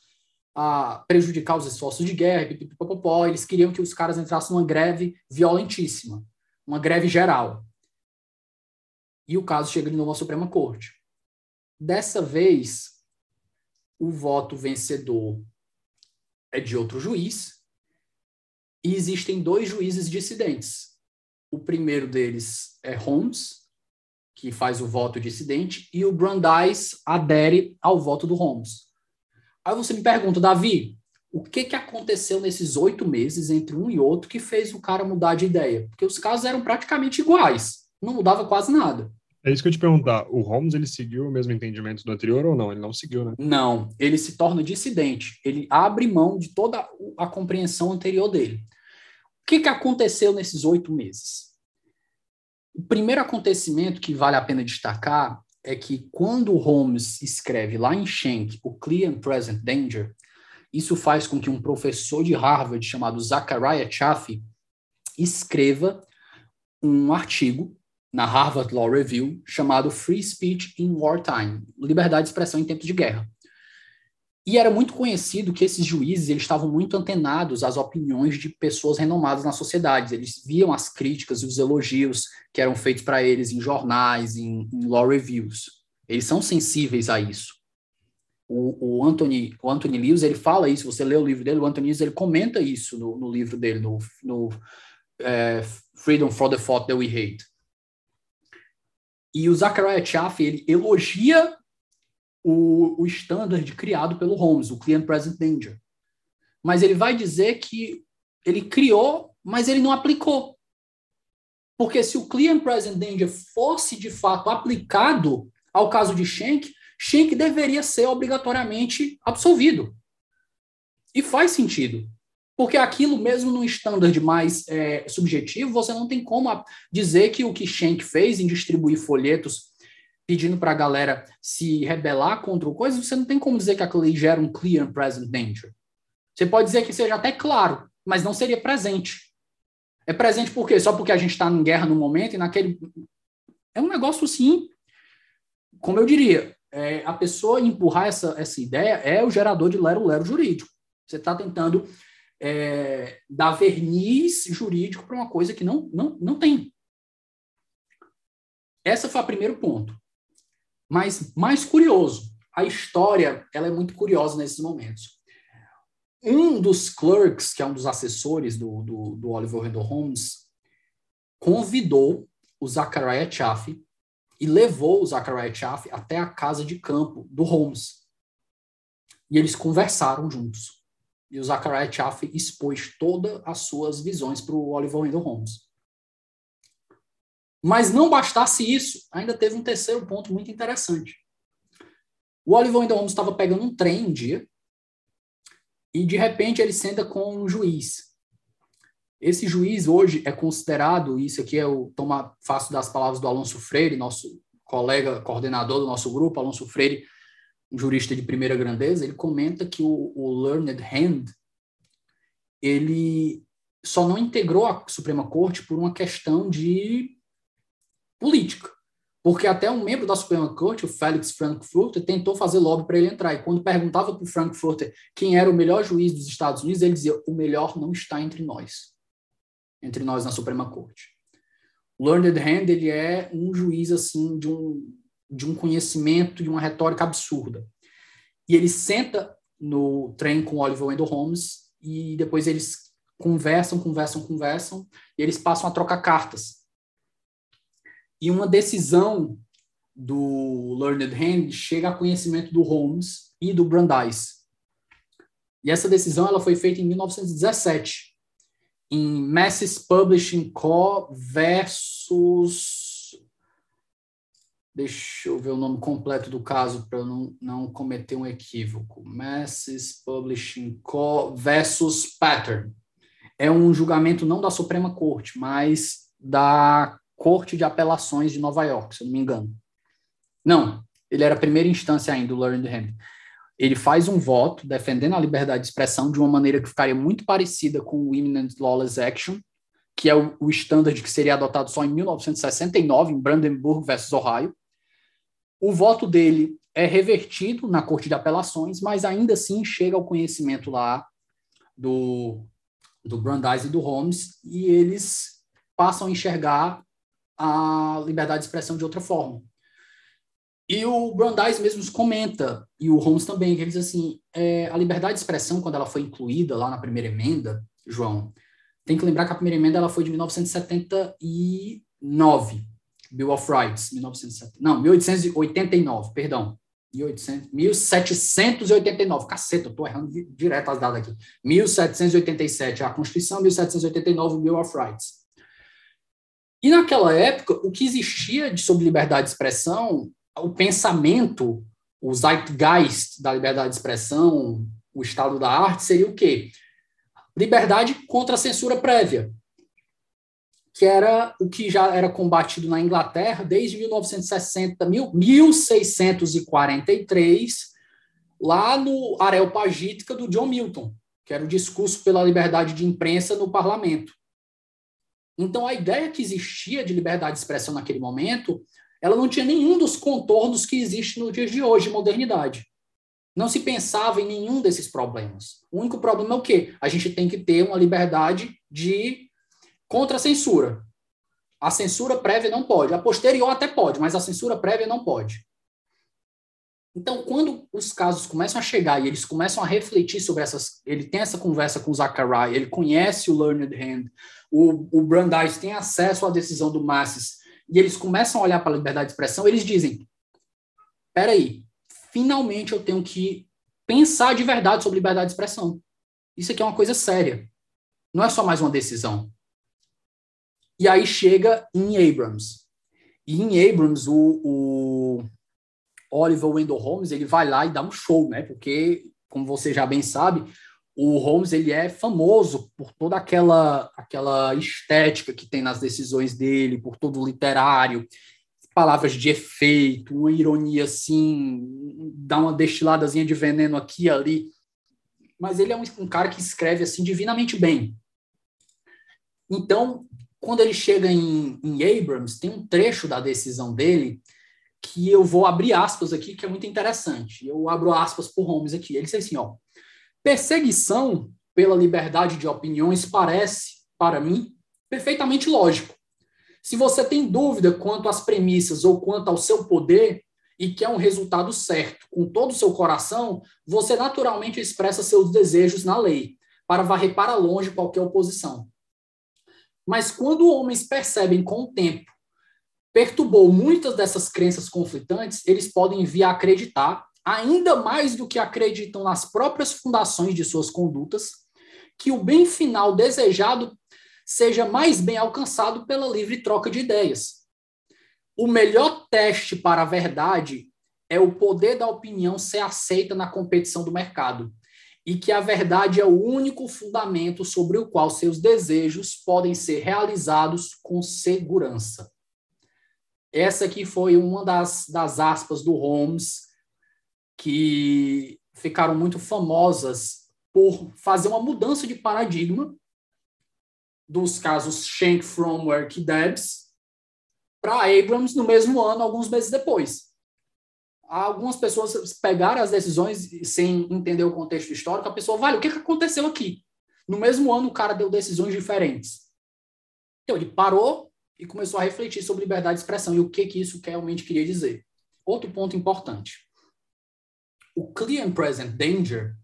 a prejudicar os esforços de guerra, eles queriam que os caras entrassem numa greve violentíssima uma greve geral. E o caso chega de novo à Suprema Corte. Dessa vez, o voto vencedor é de outro juiz, e existem dois juízes dissidentes. O primeiro deles é Holmes, que faz o voto dissidente, e o Brandeis adere ao voto do Holmes. Aí você me pergunta, Davi, o que, que aconteceu nesses oito meses entre um e outro que fez o cara mudar de ideia? Porque os casos eram praticamente iguais, não mudava quase nada. É isso que eu te perguntar. O Holmes ele seguiu o mesmo entendimento do anterior ou não? Ele não seguiu, né? Não, ele se torna dissidente. Ele abre mão de toda a compreensão anterior dele. O que, que aconteceu nesses oito meses? O primeiro acontecimento que vale a pena destacar é que quando o Holmes escreve lá em Schenck o Clear and Present Danger, isso faz com que um professor de Harvard chamado Zachariah Chaffee escreva um artigo na Harvard Law Review chamado Free Speech in Wartime, liberdade de expressão em tempos de guerra. E era muito conhecido que esses juízes eles estavam muito antenados às opiniões de pessoas renomadas na sociedade. Eles viam as críticas e os elogios que eram feitos para eles em jornais, em, em law reviews. Eles são sensíveis a isso o, o, Anthony, o Anthony Lewis, ele fala isso, você lê o livro dele, o Anthony Lewis, ele comenta isso no, no livro dele, no, no é, Freedom for the Thought That We Hate. E o Zachariah Chaffee, ele elogia o, o standard criado pelo Holmes, o Client Present Danger. Mas ele vai dizer que ele criou, mas ele não aplicou. Porque se o Client Present Danger fosse, de fato, aplicado ao caso de Schenck, Schenck deveria ser obrigatoriamente absolvido. E faz sentido. Porque aquilo, mesmo no standard mais é, subjetivo, você não tem como dizer que o que Schenck fez em distribuir folhetos pedindo para a galera se rebelar contra o coisa, você não tem como dizer que aquilo ali gera um clear and present danger. Você pode dizer que seja até claro, mas não seria presente. É presente por quê? Só porque a gente está em guerra no momento e naquele. É um negócio assim, como eu diria, é, a pessoa empurrar essa, essa ideia é o gerador de lero-lero jurídico. Você está tentando é, dar verniz jurídico para uma coisa que não, não, não tem. Essa foi o primeiro ponto. Mas mais curioso, a história ela é muito curiosa nesses momentos. Um dos clerks, que é um dos assessores do, do, do Oliver Wendell Holmes, convidou o Zachariah Chaffee e levou o Zachariah Chaffee até a casa de campo do Holmes. E eles conversaram juntos. E o Zachariah Chaffee expôs todas as suas visões para o Oliver Wendell Holmes. Mas não bastasse isso, ainda teve um terceiro ponto muito interessante. O Oliver Wendell Holmes estava pegando um trem um dia e, de repente, ele senta com um juiz. Esse juiz hoje é considerado, isso aqui é o tomar faço das palavras do Alonso Freire, nosso colega coordenador do nosso grupo, Alonso Freire, um jurista de primeira grandeza, ele comenta que o, o Learned Hand ele só não integrou a Suprema Corte por uma questão de política. Porque até um membro da Suprema Corte, o Felix Frankfurter, tentou fazer lobby para ele entrar. E quando perguntava para o Frankfurter quem era o melhor juiz dos Estados Unidos, ele dizia: o melhor não está entre nós entre nós na Suprema Corte. Learned Hand ele é um juiz assim de um, de um conhecimento e uma retórica absurda. E ele senta no trem com Oliver Wendell Holmes e depois eles conversam, conversam, conversam e eles passam a trocar cartas. E uma decisão do Learned Hand chega a conhecimento do Holmes e do Brandeis. E essa decisão ela foi feita em 1917 em Masses Publishing Co. versus. Deixa eu ver o nome completo do caso para eu não, não cometer um equívoco. Masses Publishing Co. versus Pattern. É um julgamento não da Suprema Corte, mas da Corte de Apelações de Nova York, se eu não me engano. Não, ele era a primeira instância ainda, o Learned Hand ele faz um voto defendendo a liberdade de expressão de uma maneira que ficaria muito parecida com o Imminent Lawless Action, que é o, standard que seria adotado só em 1969, em Brandenburg versus Ohio. O voto dele é revertido na Corte de Apelações, mas ainda assim chega ao conhecimento lá do, do Brandeis e do Holmes, e eles passam a enxergar a liberdade de expressão de outra forma. E o Brandeis mesmo comenta, e o Holmes também, que ele diz assim, é, a liberdade de expressão, quando ela foi incluída lá na primeira emenda, João, tem que lembrar que a primeira emenda ela foi de 1979, Bill of Rights, 1970, não, 1889, perdão, 1800, 1789, caceta, eu tô errando direto as datas aqui, 1787 a Constituição, 1789 Bill of Rights. E naquela época, o que existia de sobre liberdade de expressão o pensamento, o zeitgeist da liberdade de expressão, o estado da arte, seria o quê? Liberdade contra a censura prévia, que era o que já era combatido na Inglaterra desde 1960, 1643, lá no Areopagítica do John Milton, que era o discurso pela liberdade de imprensa no parlamento. Então, a ideia que existia de liberdade de expressão naquele momento ela não tinha nenhum dos contornos que existe no dia de hoje, modernidade. Não se pensava em nenhum desses problemas. O único problema é o quê? A gente tem que ter uma liberdade de contra-censura. A censura prévia não pode. A posterior até pode, mas a censura prévia não pode. Então, quando os casos começam a chegar e eles começam a refletir sobre essas. Ele tem essa conversa com o Zachariah, ele conhece o Learned Hand, o, o Brandeis tem acesso à decisão do Masses e eles começam a olhar para a liberdade de expressão, eles dizem: peraí, finalmente eu tenho que pensar de verdade sobre liberdade de expressão. Isso aqui é uma coisa séria. Não é só mais uma decisão. E aí chega em Abrams. E em Abrams, o, o Oliver Wendell Holmes, ele vai lá e dá um show, né? Porque, como você já bem sabe, o Holmes ele é famoso por toda aquela aquela estética que tem nas decisões dele, por todo o literário. palavras de efeito, uma ironia assim, dá uma destiladazinha de veneno aqui e ali. Mas ele é um, um cara que escreve assim divinamente bem. Então, quando ele chega em, em Abrams, tem um trecho da decisão dele que eu vou abrir aspas aqui, que é muito interessante. Eu abro aspas por Holmes aqui. Ele diz assim, ó, perseguição pela liberdade de opiniões parece, para mim, perfeitamente lógico. Se você tem dúvida quanto às premissas ou quanto ao seu poder e quer um resultado certo com todo o seu coração, você naturalmente expressa seus desejos na lei, para varrer para longe qualquer oposição. Mas quando homens percebem com o tempo perturbou muitas dessas crenças conflitantes, eles podem vir a acreditar, ainda mais do que acreditam nas próprias fundações de suas condutas, que o bem final desejado seja mais bem alcançado pela livre troca de ideias. O melhor teste para a verdade é o poder da opinião ser aceita na competição do mercado e que a verdade é o único fundamento sobre o qual seus desejos podem ser realizados com segurança. Essa aqui foi uma das, das aspas do Holmes que ficaram muito famosas por fazer uma mudança de paradigma dos casos Schenck, Fromwork e Debs para Abrams no mesmo ano, alguns meses depois. Algumas pessoas pegaram as decisões sem entender o contexto histórico. A pessoa, vale, o que, que aconteceu aqui? No mesmo ano, o cara deu decisões diferentes. Então, ele parou e começou a refletir sobre liberdade de expressão e o que, que isso realmente queria dizer. Outro ponto importante. O clear and present danger,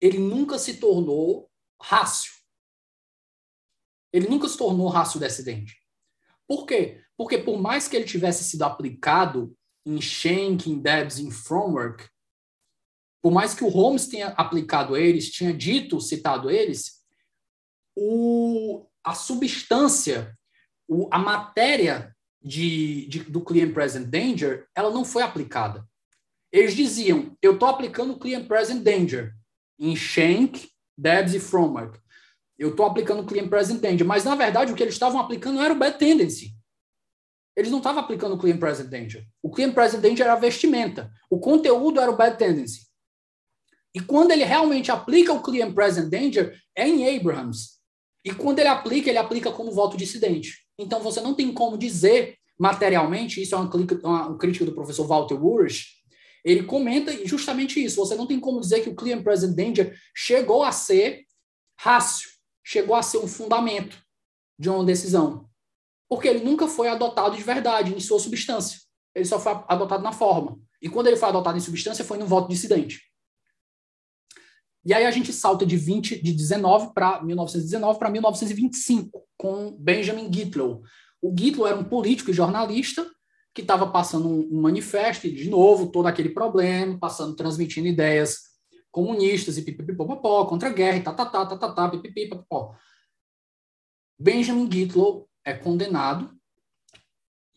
ele nunca se tornou rácio ele nunca se tornou raço-descendente. Por quê? Porque por mais que ele tivesse sido aplicado em Schenck, em Debs, em Framework, por mais que o Holmes tenha aplicado eles, tinha dito, citado eles, o, a substância, o, a matéria de, de, do Client Present Danger, ela não foi aplicada. Eles diziam, eu estou aplicando o Client Present Danger em Schenck, Debs e Framework eu estou aplicando o Client Present Danger, mas na verdade o que eles estavam aplicando era o Bad Tendency. Eles não estavam aplicando o Client Present Danger. O Client Present Danger era a vestimenta. O conteúdo era o Bad Tendency. E quando ele realmente aplica o Client Present Danger, é em Abrahams. E quando ele aplica, ele aplica como voto dissidente. Então você não tem como dizer materialmente, isso é uma, crítica do professor Walter Woolrich, ele comenta justamente isso. Você não tem como dizer que o Client Present Danger chegou a ser rácio chegou a ser um fundamento de uma decisão. Porque ele nunca foi adotado de verdade, em sua substância. Ele só foi adotado na forma. E quando ele foi adotado em substância, foi no voto dissidente. E aí a gente salta de 20, de 19 para 1919 para 1925, com Benjamin Gitlow. O Gitlow era um político e jornalista que estava passando um, manifesto, e, de novo, todo aquele problema, passando, transmitindo ideias comunistas e pipipipopopó, contra a guerra e tá, tá, tá, tá, tá, tá, pipipipopó. Benjamin Gitlow é condenado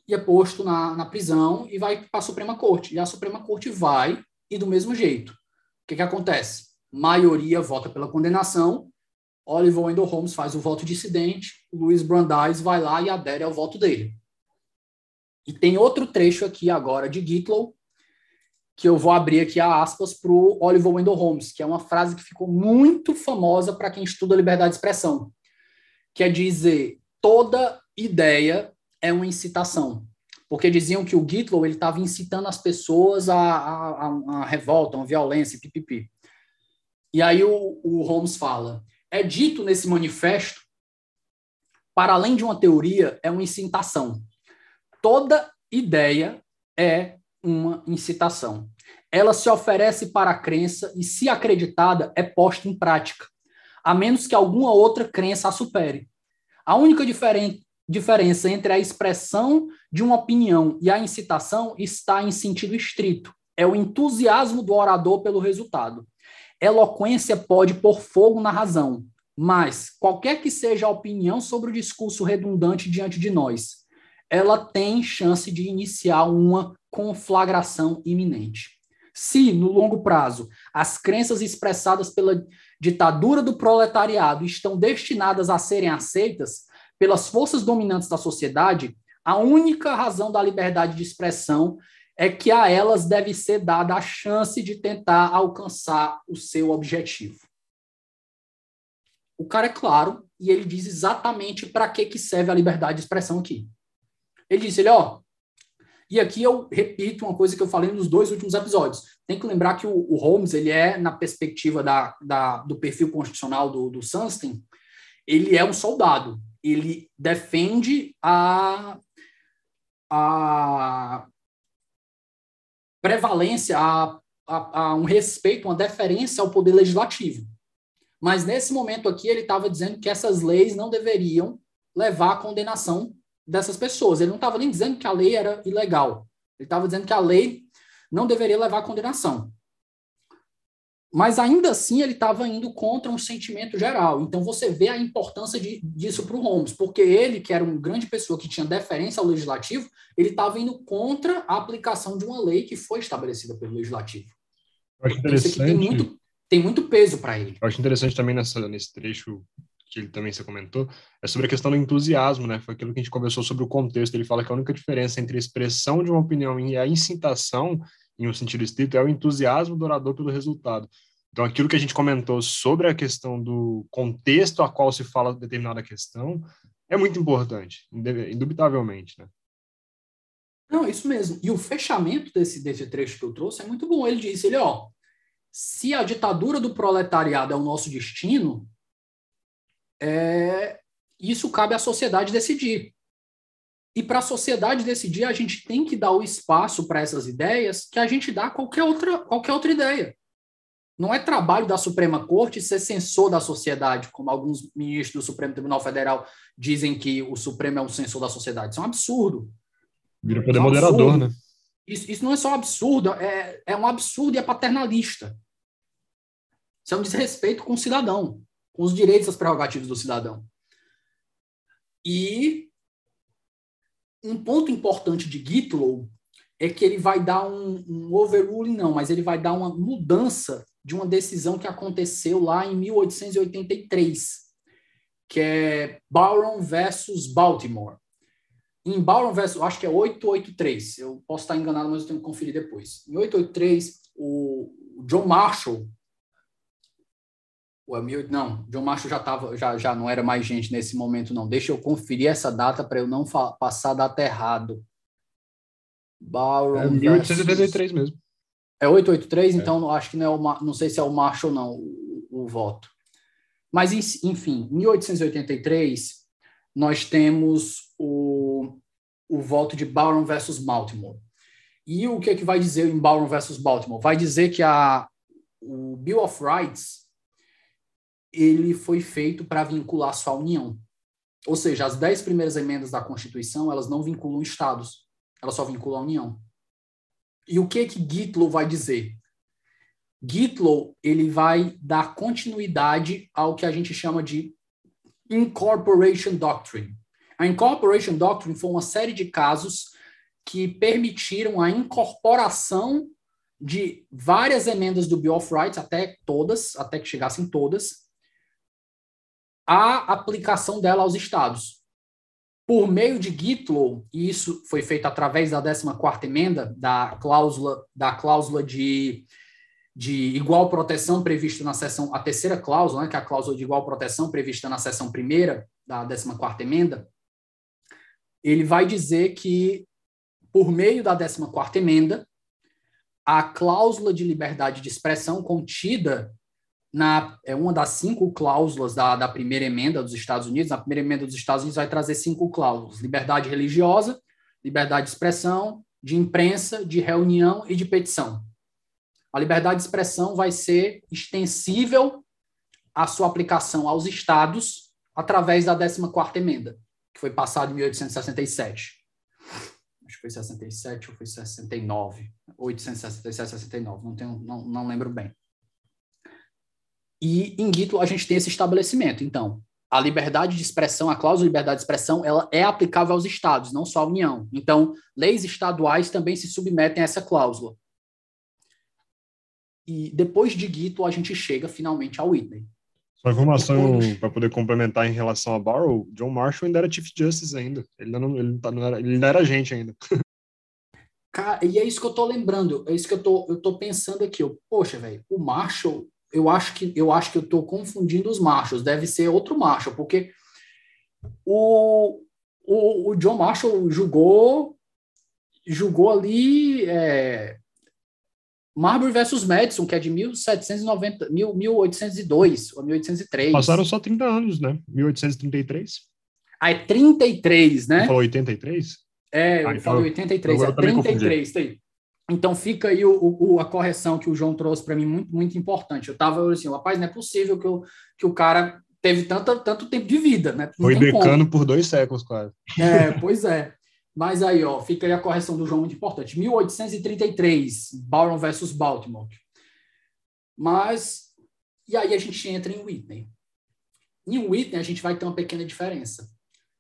e é posto na, na prisão e vai para a Suprema Corte. E a Suprema Corte vai e do mesmo jeito. O que, que acontece? Maioria vota pela condenação, Oliver Wendell Holmes faz o voto dissidente, Luiz Brandeis vai lá e adere ao voto dele. E tem outro trecho aqui agora de Gitlow, que eu vou abrir aqui a aspas para o Oliver Wendell Holmes, que é uma frase que ficou muito famosa para quem estuda liberdade de expressão, que é dizer toda ideia é uma incitação. Porque diziam que o Gitlow estava incitando as pessoas a, a, a, revolta, uma violência, pipipi. E aí o, o Holmes fala: é dito nesse manifesto, para além de uma teoria, é uma incitação. Toda ideia é uma incitação. Ela se oferece para a crença e, se acreditada, é posta em prática, a menos que alguma outra crença a supere. A única diferen diferença entre a expressão de uma opinião e a incitação está em sentido estrito. É o entusiasmo do orador pelo resultado. Eloquência pode pôr fogo na razão, mas qualquer que seja a opinião sobre o discurso redundante diante de nós, ela tem chance de iniciar uma conflagração iminente. Se, no longo prazo, as crenças expressadas pela ditadura do proletariado estão destinadas a serem aceitas pelas forças dominantes da sociedade, A única razão da liberdade de expressão é que a elas deve ser dada a chance de tentar alcançar o seu objetivo. O cara é claro e ele diz exatamente para que, que serve a liberdade de expressão aqui. Ele diz, ele, ó, e aqui eu repito uma coisa que eu falei nos dois últimos episódios. Tem que lembrar que o, o Holmes, ele é, na perspectiva da, da, do perfil constitucional do, do Sunstein, ele é um soldado. Ele defende a, a prevalência, a, a, a um respeito, uma deferência ao poder legislativo. Mas nesse momento aqui, ele estava dizendo que essas leis não deveriam levar à condenação dessas pessoas. Ele não estava nem dizendo que a lei era ilegal. Ele estava dizendo que a lei não deveria levar à condenação. Mas ainda assim ele estava indo contra um sentimento geral. Então você vê a importância de, disso para o Holmes, porque ele, que era uma grande pessoa que tinha deferência ao legislativo, ele estava indo contra a aplicação de uma lei que foi estabelecida pelo legislativo. Eu acho interessante. Tem muito, tem muito peso para ele. Eu acho interessante também nessa, nesse trecho que também se comentou, é sobre a questão do entusiasmo, né? Foi aquilo que a gente conversou sobre o contexto. Ele fala que a única diferença entre a expressão de uma opinião e a incitação, em um sentido estrito, é o entusiasmo do orador pelo resultado. Então, aquilo que a gente comentou sobre a questão do contexto a qual se fala determinada questão é muito importante, indubitavelmente, né? Não, isso mesmo. E o fechamento desse, desse trecho que eu trouxe é muito bom. Ele disse, ele, ó, se a ditadura do proletariado é o nosso destino, é, isso cabe à sociedade decidir. E para a sociedade decidir, a gente tem que dar o espaço para essas ideias que a gente dá qualquer outra, qualquer outra ideia. Não é trabalho da Suprema Corte ser censor da sociedade, como alguns ministros do Supremo Tribunal Federal dizem que o Supremo é um censor da sociedade. Isso é um absurdo. Vira poder é um moderador, né? Isso, isso não é só absurdo, é, é um absurdo e é paternalista. Isso é um desrespeito com o cidadão os direitos e as prerrogativas do cidadão. E um ponto importante de Gitlow é que ele vai dar um, um overruling, não, mas ele vai dar uma mudança de uma decisão que aconteceu lá em 1883, que é Byron versus Baltimore. Em Byron versus, acho que é 883, eu posso estar enganado, mas eu tenho que conferir depois. Em 883, o John Marshall, o Emil, não, John Macho já tava, já, já não era mais gente nesse momento, não. Deixa eu conferir essa data para eu não passar a data errado. Byron é 1883 mesmo. É 883, é. então acho que não é o, não sei se é o Marshall não, o, o voto. Mas enfim, em 1883 nós temos o, o voto de Byron versus Baltimore. E o que é que vai dizer em Byron versus Baltimore? Vai dizer que a, o Bill of Rights ele foi feito para vincular só a União. Ou seja, as dez primeiras emendas da Constituição, elas não vinculam estados, elas só vinculam a União. E o que que Gitlow vai dizer? Gitlow, ele vai dar continuidade ao que a gente chama de Incorporation Doctrine. A Incorporation Doctrine foi uma série de casos que permitiram a incorporação de várias emendas do Bill of Rights, até todas, até que chegassem todas, a aplicação dela aos estados. Por meio de Gitlow, e isso foi feito através da 14ª emenda, da cláusula, da cláusula de, de igual proteção prevista na seção, a terceira cláusula, né, que é a cláusula de igual proteção prevista na seção primeira da 14ª emenda, ele vai dizer que, por meio da 14ª emenda, a cláusula de liberdade de expressão contida na, é uma das cinco cláusulas da, da primeira emenda dos Estados Unidos. A primeira emenda dos Estados Unidos vai trazer cinco cláusulas: liberdade religiosa, liberdade de expressão, de imprensa, de reunião e de petição. A liberdade de expressão vai ser extensível a sua aplicação aos estados através da 14ª emenda, que foi passada em 1867. Acho que foi 67 ou foi 69. 867, 69, não, tenho, não, não lembro bem. E em Gitlo a gente tem esse estabelecimento. Então, a liberdade de expressão, a cláusula de liberdade de expressão, ela é aplicável aos estados, não só à União. Então, leis estaduais também se submetem a essa cláusula. E depois de Gitlo a gente chega finalmente ao Whitney. Só informação para poder complementar em relação a Barrow, John Marshall ainda era Chief Justice ainda. Ele não, ele tá, não, era, ele não era agente ainda. Cara, e é isso que eu tô lembrando, é isso que eu tô, eu tô pensando aqui. Eu, Poxa, velho, o Marshall, eu acho que eu acho que eu tô confundindo os Marshalls, deve ser outro Marshall, porque o, o, o John Marshall julgou julgou ali é, Marbury versus Madison, que é de 1790, 1802 ou 1803. Passaram só 30 anos, né? 1833. Ah, é 33, né? Você falou 83? É, eu ah, então falei 83, é 33, tá aí. Então fica aí o, o, a correção que o João trouxe para mim muito, muito importante. Eu tava assim, rapaz, não é possível que, eu, que o cara teve tanto, tanto tempo de vida, né? Não Foi decano como. por dois séculos, quase. É, pois é. Mas aí, ó, fica aí a correção do João muito importante. 1833, Byron versus Baltimore. Mas, e aí a gente entra em Whitney. Em Whitney, a gente vai ter uma pequena diferença.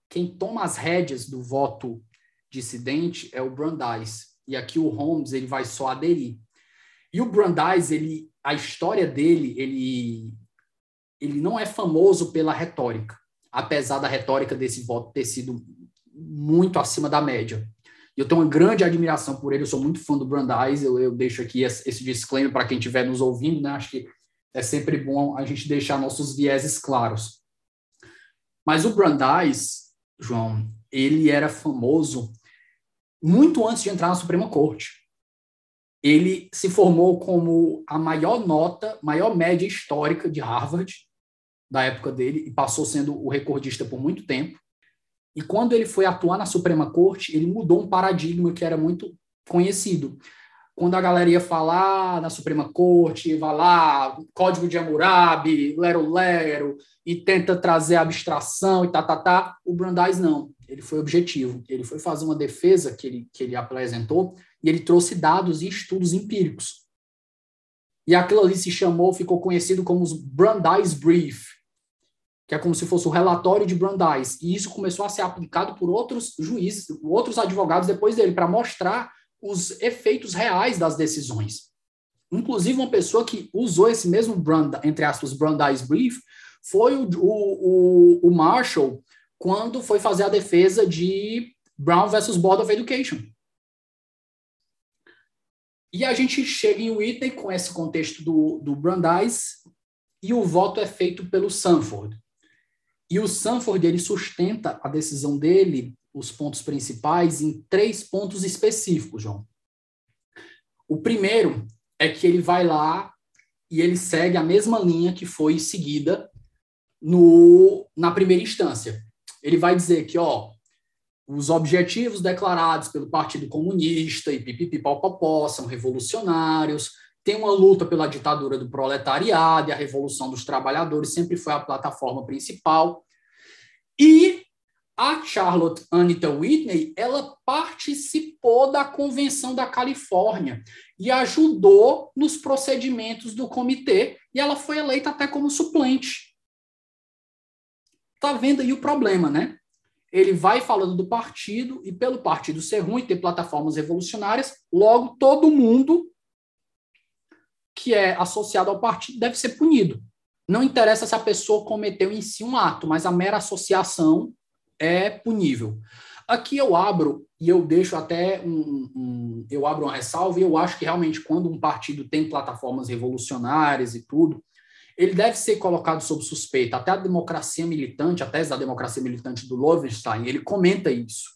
Quem toma as rédeas do voto dissidente é o Brandeis. E aqui o Holmes, ele vai só aderir. E o Brandeis, ele, a história dele, ele, ele não é famoso pela retórica, apesar da retórica desse voto ter sido muito acima da média. Eu tenho uma grande admiração por ele, eu sou muito fã do Brandeis, eu, eu deixo aqui esse, esse disclaimer para quem estiver nos ouvindo, né? Acho que é sempre bom a gente deixar nossos vieses claros. Mas o Brandeis, João, ele era famoso muito antes de entrar na Suprema Corte. Ele se formou como a maior nota, maior média histórica de Harvard, da época dele, e passou sendo o recordista por muito tempo. E quando ele foi atuar na Suprema Corte, ele mudou um paradigma que era muito conhecido. Quando a galera ia falar na Suprema Corte, vai lá, Código de Hammurabi, Lero Lero, e tenta trazer abstração e tá, tá, tá, o Brandeis não. Ele foi objetivo. Ele foi fazer uma defesa que ele, que ele apresentou e ele trouxe dados e estudos empíricos. E aquilo ali se chamou, ficou conhecido como os Brandeis Brief, que é como se fosse o relatório de Brandeis. E isso começou a ser aplicado por outros juízes, outros advogados depois dele, para mostrar os efeitos reais das decisões. Inclusive, uma pessoa que usou esse mesmo, brand, entre aspas, Brandeis Brief foi o, o, o Marshall, quando foi fazer a defesa de Brown versus Board of Education. E a gente chega em Whitney com esse contexto do, do Brandeis, e o voto é feito pelo Sanford. E o Sanford ele sustenta a decisão dele, os pontos principais, em três pontos específicos, João. O primeiro é que ele vai lá e ele segue a mesma linha que foi seguida no, na primeira instância. Ele vai dizer que, ó, os objetivos declarados pelo Partido Comunista e pipipipopopó são revolucionários, tem uma luta pela ditadura do proletariado e a revolução dos trabalhadores sempre foi a plataforma principal. E a Charlotte Anita Whitney, ela participou da Convenção da Califórnia e ajudou nos procedimentos do comitê, e ela foi eleita até como suplente. Tá vendo aí o problema, né? Ele vai falando do partido, e pelo partido ser ruim, ter plataformas revolucionárias, logo todo mundo que é associado ao partido deve ser punido. Não interessa se a pessoa cometeu em si um ato, mas a mera associação é punível. Aqui eu abro e eu deixo até um, um, eu abro uma ressalva e eu acho que realmente quando um partido tem plataformas revolucionárias e tudo, ele deve ser colocado sob suspeita. Até a democracia militante, a tese da democracia militante do Lovenstein, ele comenta isso.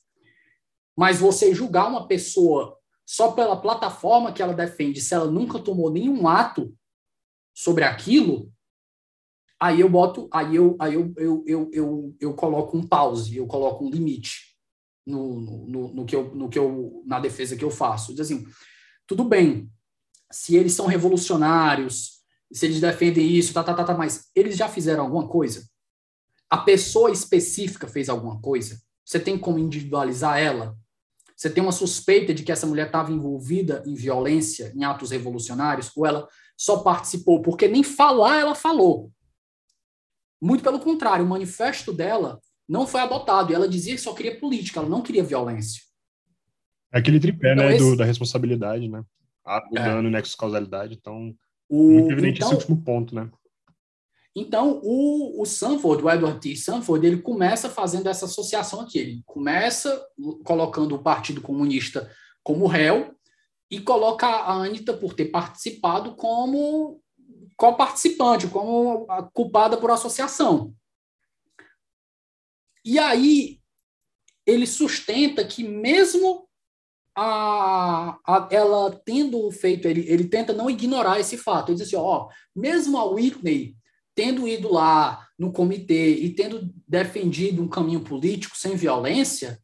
Mas você julgar uma pessoa só pela plataforma que ela defende, se ela nunca tomou nenhum ato sobre aquilo, aí eu boto, aí eu, aí eu, eu, eu, eu, eu coloco um pause, eu coloco um limite no, no, no, que eu, no que eu, na defesa que eu faço. Diz assim, tudo bem, se eles são revolucionários, se eles defendem isso, tá, tá, tá, tá, mas eles já fizeram alguma coisa? A pessoa específica fez alguma coisa? Você tem como individualizar ela? Você tem uma suspeita de que essa mulher estava envolvida em violência, em atos revolucionários, ou ela só participou? Porque nem falar ela falou. Muito pelo contrário, o manifesto dela não foi adotado. E ela dizia que só queria política, ela não queria violência. É aquele tripé, então, né, esse... do, da responsabilidade, né? o é. dano, nexo causalidade. Então, o... muito evidente então, esse último ponto, né? Então, o, o Sanford, o Edward T. Sanford, ele começa fazendo essa associação aqui. Ele começa colocando o Partido Comunista como réu e coloca a Anitta, por ter participado, como co-participante, como culpada por associação. E aí, ele sustenta que mesmo a, a, ela tendo feito, ele, ele tenta não ignorar esse fato. Ele diz assim, ó, mesmo a Whitney tendo ido lá no comitê e tendo defendido um caminho político sem violência,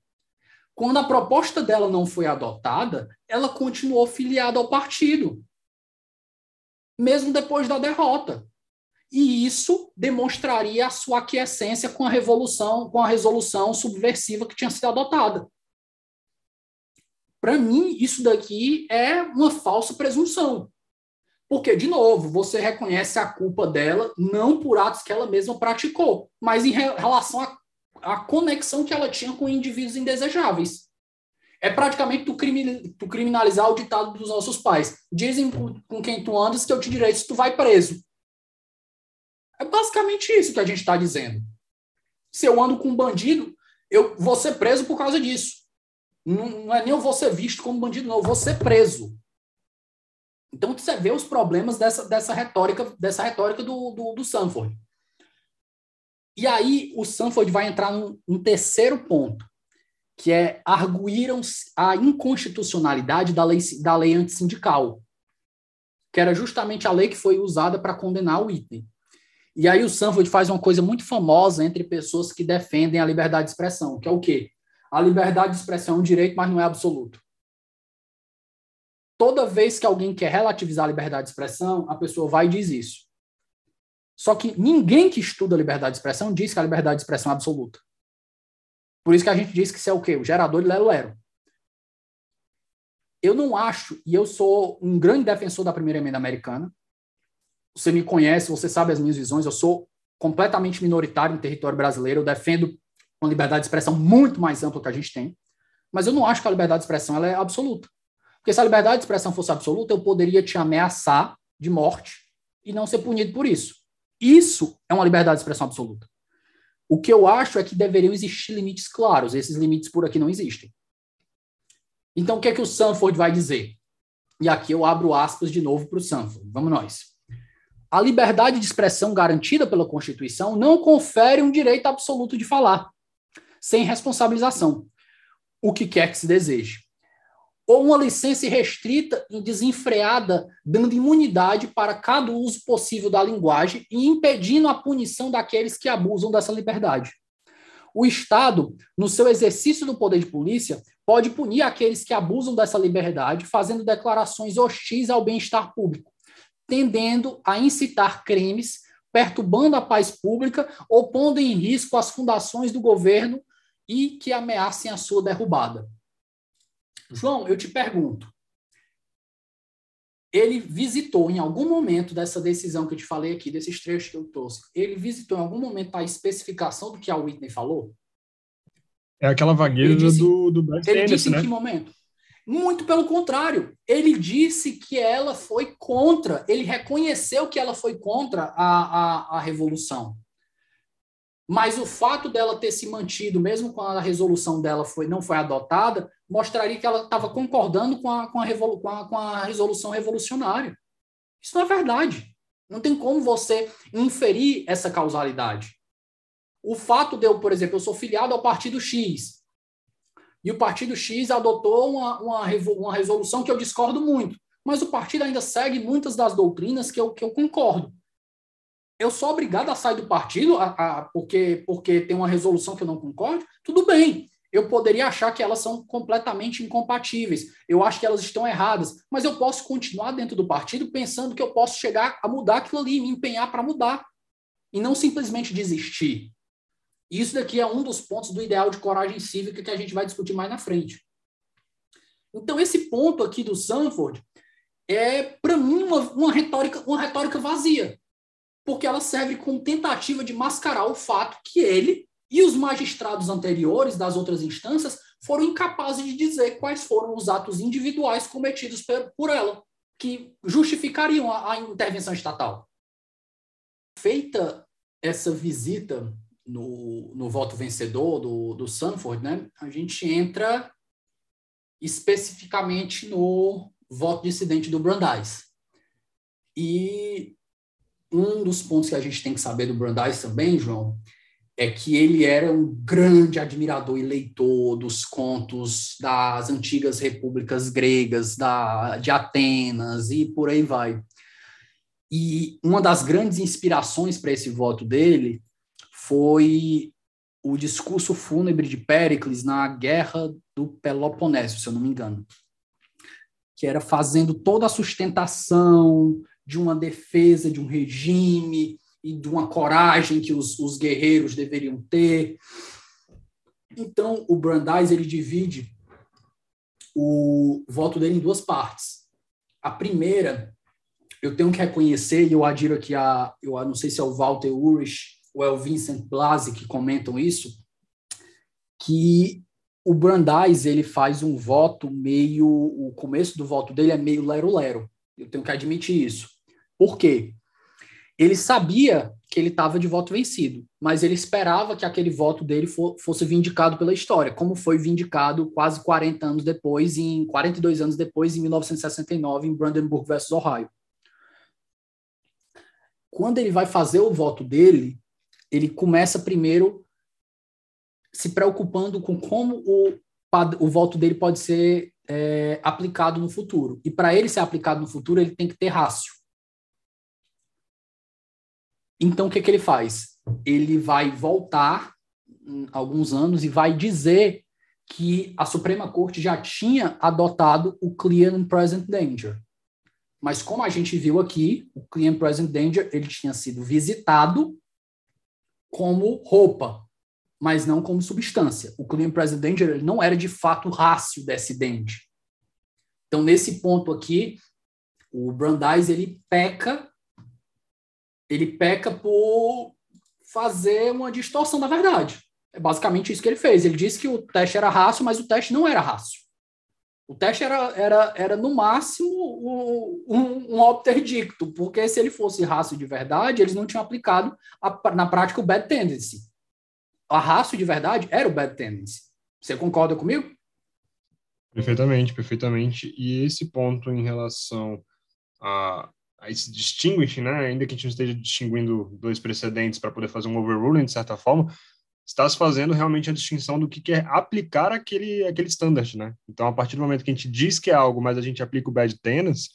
quando a proposta dela não foi adotada, ela continuou filiada ao partido, mesmo depois da derrota. E isso demonstraria a sua aquiescência com a revolução, com a resolução subversiva que tinha sido adotada. Para mim, isso daqui é uma falsa presunção. Porque, de novo, você reconhece a culpa dela não por atos que ela mesma praticou, mas em relação à, conexão que ela tinha com indivíduos indesejáveis. É praticamente tu, crimi, tu criminalizar o ditado dos nossos pais. Dizem com quem tu andas que eu te direi se tu vai preso. É basicamente isso que a gente está dizendo. Se eu ando com um bandido, eu vou ser preso por causa disso. Não, não é nem eu vou ser visto como bandido, não, eu vou ser preso. Então você vê os problemas dessa, dessa retórica, dessa retórica do, do, do Sanford. E aí o Sanford vai entrar num, num terceiro ponto, que é arguíram a inconstitucionalidade da lei, da lei antissindical, que era justamente a lei que foi usada para condenar o Whitney. E aí o Sanford faz uma coisa muito famosa entre pessoas que defendem a liberdade de expressão, que é o quê? A liberdade de expressão é um direito, mas não é absoluto. Toda vez que alguém quer relativizar a liberdade de expressão, a pessoa vai e diz isso. Só que ninguém que estuda a liberdade de expressão diz que a liberdade de expressão é absoluta. Por isso que a gente diz que isso é o quê? O gerador de lero-lero. Eu não acho, e eu sou um grande defensor da primeira emenda americana. Você me conhece, você sabe as minhas visões, eu sou completamente minoritário no território brasileiro, eu defendo uma liberdade de expressão muito mais ampla que a gente tem, mas eu não acho que a liberdade de expressão ela é absoluta. Porque se a liberdade de expressão fosse absoluta, eu poderia te ameaçar de morte e não ser punido por isso. Isso é uma liberdade de expressão absoluta. O que eu acho é que deveriam existir limites claros. Esses limites por aqui não existem. Então, o que é que o Sanford vai dizer? E aqui eu abro aspas de novo para o Sanford. Vamos nós. A liberdade de expressão garantida pela Constituição não confere um direito absoluto de falar sem responsabilização, o que quer que se deseje. Ou uma licença restrita e desenfreada, dando imunidade para cada uso possível da linguagem e impedindo a punição daqueles que abusam dessa liberdade. O Estado, no seu exercício do poder de polícia, pode punir aqueles que abusam dessa liberdade, fazendo declarações hostis ao bem-estar público, tendendo a incitar crimes, perturbando a paz pública ou pondo em risco as fundações do governo e que ameacem a sua derrubada. João, eu te pergunto, ele visitou em algum momento dessa decisão que eu te falei aqui, desses trechos que eu trouxe, ele visitou em algum momento a especificação do que a Whitney falou? É aquela vagueira disse, do, do Brad Ele disse né? em que momento? Muito pelo contrário. Ele disse que ela foi contra, ele reconheceu que ela foi contra a, a, a revolução. Mas o fato dela ter se mantido, mesmo quando a resolução dela foi, não foi adotada, mostraria que ela estava concordando com a, com, a revolu com, a, com a resolução revolucionária. Isso não é verdade. Não tem como você inferir essa causalidade. O fato de eu, por exemplo, eu sou filiado ao Partido X, e o Partido X adotou uma, uma, uma resolução que eu discordo muito, mas o partido ainda segue muitas das doutrinas que eu, que eu concordo eu sou obrigado a sair do partido a, a, porque, porque tem uma resolução que eu não concordo, tudo bem. Eu poderia achar que elas são completamente incompatíveis. Eu acho que elas estão erradas, mas eu posso continuar dentro do partido pensando que eu posso chegar a mudar aquilo ali, me empenhar para mudar e não simplesmente desistir. Isso daqui é um dos pontos do ideal de coragem cívica que a gente vai discutir mais na frente. Então esse ponto aqui do Sanford é para mim uma, uma retórica uma retórica vazia porque ela serve como tentativa de mascarar o fato que ele e os magistrados anteriores das outras instâncias foram incapazes de dizer quais foram os atos individuais cometidos por ela, que justificariam a, intervenção estatal. Feita essa visita no, no voto vencedor do, do Sanford, né, a gente entra especificamente no voto dissidente do Brandeis. E um dos pontos que a gente tem que saber do Brandeis também, João, é que ele era um grande admirador e leitor dos contos das antigas repúblicas gregas, da, de Atenas e por aí vai. E uma das grandes inspirações para esse voto dele foi o discurso fúnebre de Péricles na Guerra do Peloponeso, se eu não me engano, que era fazendo toda a sustentação de uma defesa de um regime e de uma coragem que os, os guerreiros deveriam ter. Então, o Brandeis ele divide o voto dele em duas partes. A primeira, eu tenho que reconhecer, e eu adiro aqui a, eu não sei se é o Walter Ulrich ou é o Vincent Blasi que comentam isso, que o Brandeis ele faz um voto meio, o começo do voto dele é meio lero-lero. Eu tenho que admitir isso. Por quê? Ele sabia que ele estava de voto vencido, mas ele esperava que aquele voto dele for, fosse vindicado pela história, como foi vindicado quase 40 anos depois, em 42 anos depois, em 1969, em Brandenburg versus Ohio. Quando ele vai fazer o voto dele, ele começa primeiro se preocupando com como o, o voto dele pode ser é, aplicado no futuro. E para ele ser aplicado no futuro, ele tem que ter rácio. Então, o que, que ele faz? Ele vai voltar alguns anos e vai dizer que a Suprema Corte já tinha adotado o Clear and Present Danger. Mas como a gente viu aqui, o Clear and Present Danger ele tinha sido visitado como roupa, mas não como substância. O Clear and Present Danger não era de fato rácio desse dente. Então, nesse ponto aqui, o Brandeis ele peca ele peca por fazer uma distorção da verdade. É basicamente isso que ele fez. Ele disse que o teste era rácio, mas o teste não era rácio. O teste era, era, era no máximo, um, um obterdicto, porque se ele fosse rácio de verdade, eles não tinham aplicado a, na prática o bad tendency. A rácio de verdade era o bad tendency. Você concorda comigo? Perfeitamente, perfeitamente. E esse ponto em relação a, aí se distinguish, né, ainda que a gente não esteja distinguindo dois precedentes para poder fazer um overruling, de certa forma, está se fazendo realmente a distinção do que é aplicar aquele, aquele standard, né? Então, a partir do momento que a gente diz que é algo, mas a gente aplica o bad tenants,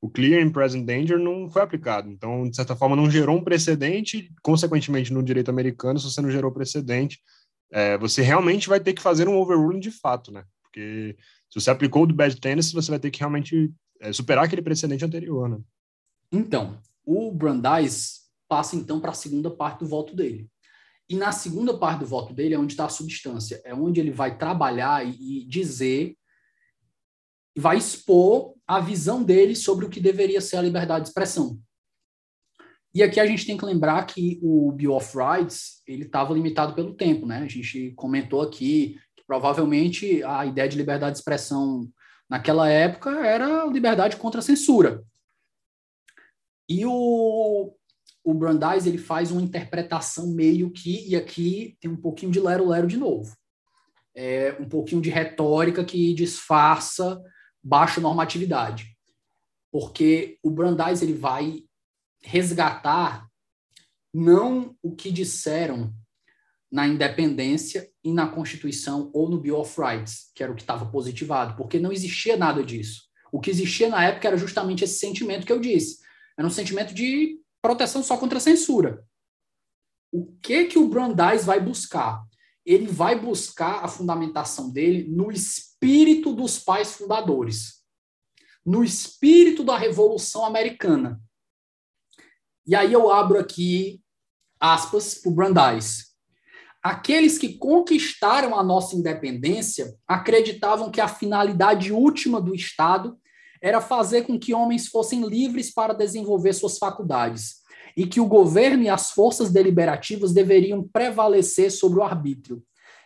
o clear and present danger não foi aplicado. Então, de certa forma, não gerou um precedente, consequentemente, no direito americano, se você não gerou precedente, é, você realmente vai ter que fazer um overruling de fato, né? Porque se você aplicou o do bad tenants, você vai ter que realmente é, superar aquele precedente anterior, né? Então, o Brandeis passa então para a segunda parte do voto dele. E na segunda parte do voto dele é onde está a substância, é onde ele vai trabalhar e, e dizer, vai expor a visão dele sobre o que deveria ser a liberdade de expressão. E aqui a gente tem que lembrar que o Bill of Rights ele estava limitado pelo tempo, né? A gente comentou aqui que provavelmente a ideia de liberdade de expressão naquela época era liberdade contra a censura. E o, o Brandeis ele faz uma interpretação meio que, e aqui tem um pouquinho de lero-lero de novo. É um pouquinho de retórica que disfarça baixa normatividade. Porque o Brandeis ele vai resgatar não o que disseram na independência e na Constituição ou no Bill of Rights, que era o que estava positivado, porque não existia nada disso. O que existia na época era justamente esse sentimento que eu disse. Era um sentimento de proteção só contra a censura. O que que o Brandeis vai buscar? Ele vai buscar a fundamentação dele no espírito dos pais fundadores, no espírito da Revolução Americana. E aí eu abro aqui aspas para o Brandeis. Aqueles que conquistaram a nossa independência acreditavam que a finalidade última do Estado era fazer com que homens fossem livres para desenvolver suas faculdades e que o governo e as forças deliberativas deveriam prevalecer sobre o arbítrio.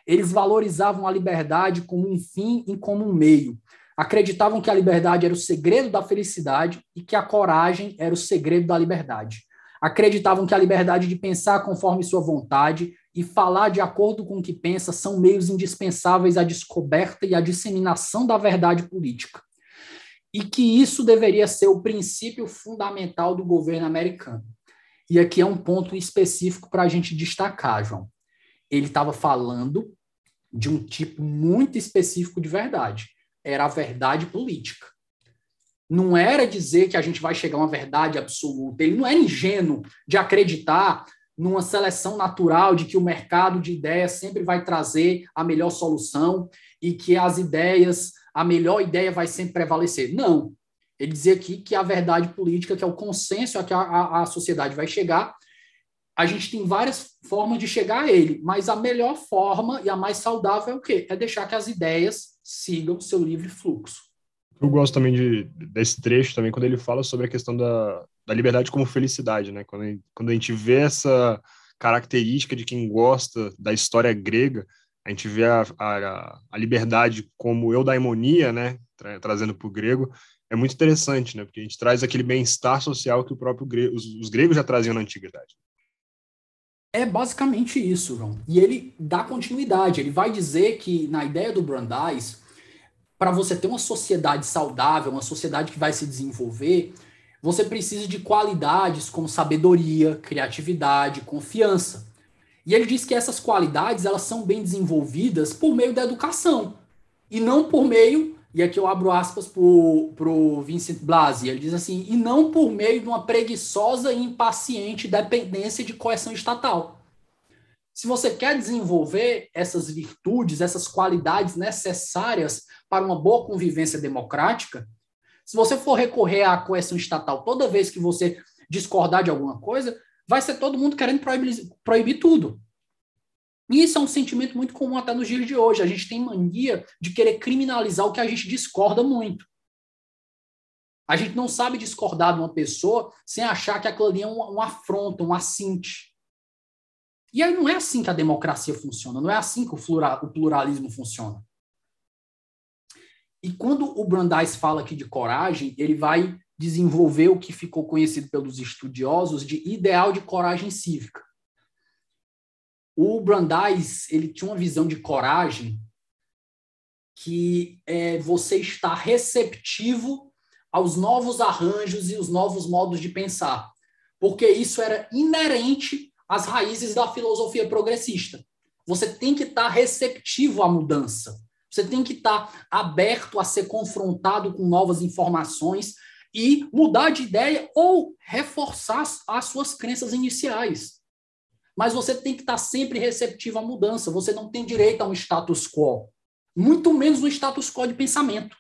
Eles valorizavam a liberdade como um fim e como um meio. Acreditavam que a liberdade era o segredo da felicidade e que a coragem era o segredo da liberdade. acreditavam que a liberdade de pensar conforme sua vontade e falar de acordo com o que pensa são meios indispensáveis à descoberta e à disseminação da verdade política. E que isso deveria ser o princípio fundamental do governo americano. E aqui é um ponto específico para a gente destacar, João. Ele estava falando de um tipo muito específico de verdade. Era a verdade política não era dizer que a gente vai chegar a uma verdade absoluta. Ele não era ingênuo de acreditar numa seleção natural de que o mercado de ideias sempre vai trazer a melhor solução e que as ideias, a melhor ideia vai sempre prevalecer. Não. Ele dizia aqui que a verdade política, que é o consenso a que a, a, a sociedade vai chegar, a gente tem várias formas de chegar a ele, mas a melhor forma e a mais saudável é o quê? É deixar que as ideias sigam seu livre fluxo. Eu gosto também de, desse trecho também, quando ele fala sobre a questão da, da liberdade como felicidade, né? Quando quando a gente vê essa característica de quem gosta da história grega, a gente vê a, a, a liberdade como eudaimonia, né? Tra, trazendo para o grego, é muito interessante, né? Porque a gente traz aquele bem-estar social que o próprio os, os gregos já traziam na antiguidade. É basicamente isso, João. E ele dá continuidade. Ele vai dizer que, na ideia do Brandeis, para você ter uma sociedade saudável, uma sociedade que vai se desenvolver, você precisa de qualidades como sabedoria, criatividade, confiança. E ele diz que essas qualidades elas são bem desenvolvidas por meio da educação e não por meio, e aqui eu abro aspas para o Vincent Blasi, ele diz assim, e não por meio de uma preguiçosa e impaciente dependência de coerção estatal. Se você quer desenvolver essas virtudes, essas qualidades necessárias para uma boa convivência democrática, se você for recorrer à coerção estatal toda vez que você discordar de alguma coisa, vai ser todo mundo querendo proibir, proibir tudo. E isso é um sentimento muito comum até nos dias de hoje. A gente tem mania de querer criminalizar o que a gente discorda muito. A gente não sabe discordar de uma pessoa sem achar que aquilo ali é um, um afronto, um assinte. E aí não é assim que a democracia funciona, não é assim que o pluralismo funciona. E quando o Brandeis fala aqui de coragem, ele vai desenvolver o que ficou conhecido pelos estudiosos de ideal de coragem cívica. O Brandeis ele tinha uma visão de coragem que é você está receptivo aos novos arranjos e os novos modos de pensar, porque isso era inerente as raízes da filosofia progressista. Você tem que estar receptivo à mudança. Você tem que estar aberto a ser confrontado com novas informações e mudar de ideia ou reforçar as suas crenças iniciais. Mas você tem que estar sempre receptivo à mudança. Você não tem direito a um status quo, muito menos um status quo de pensamento.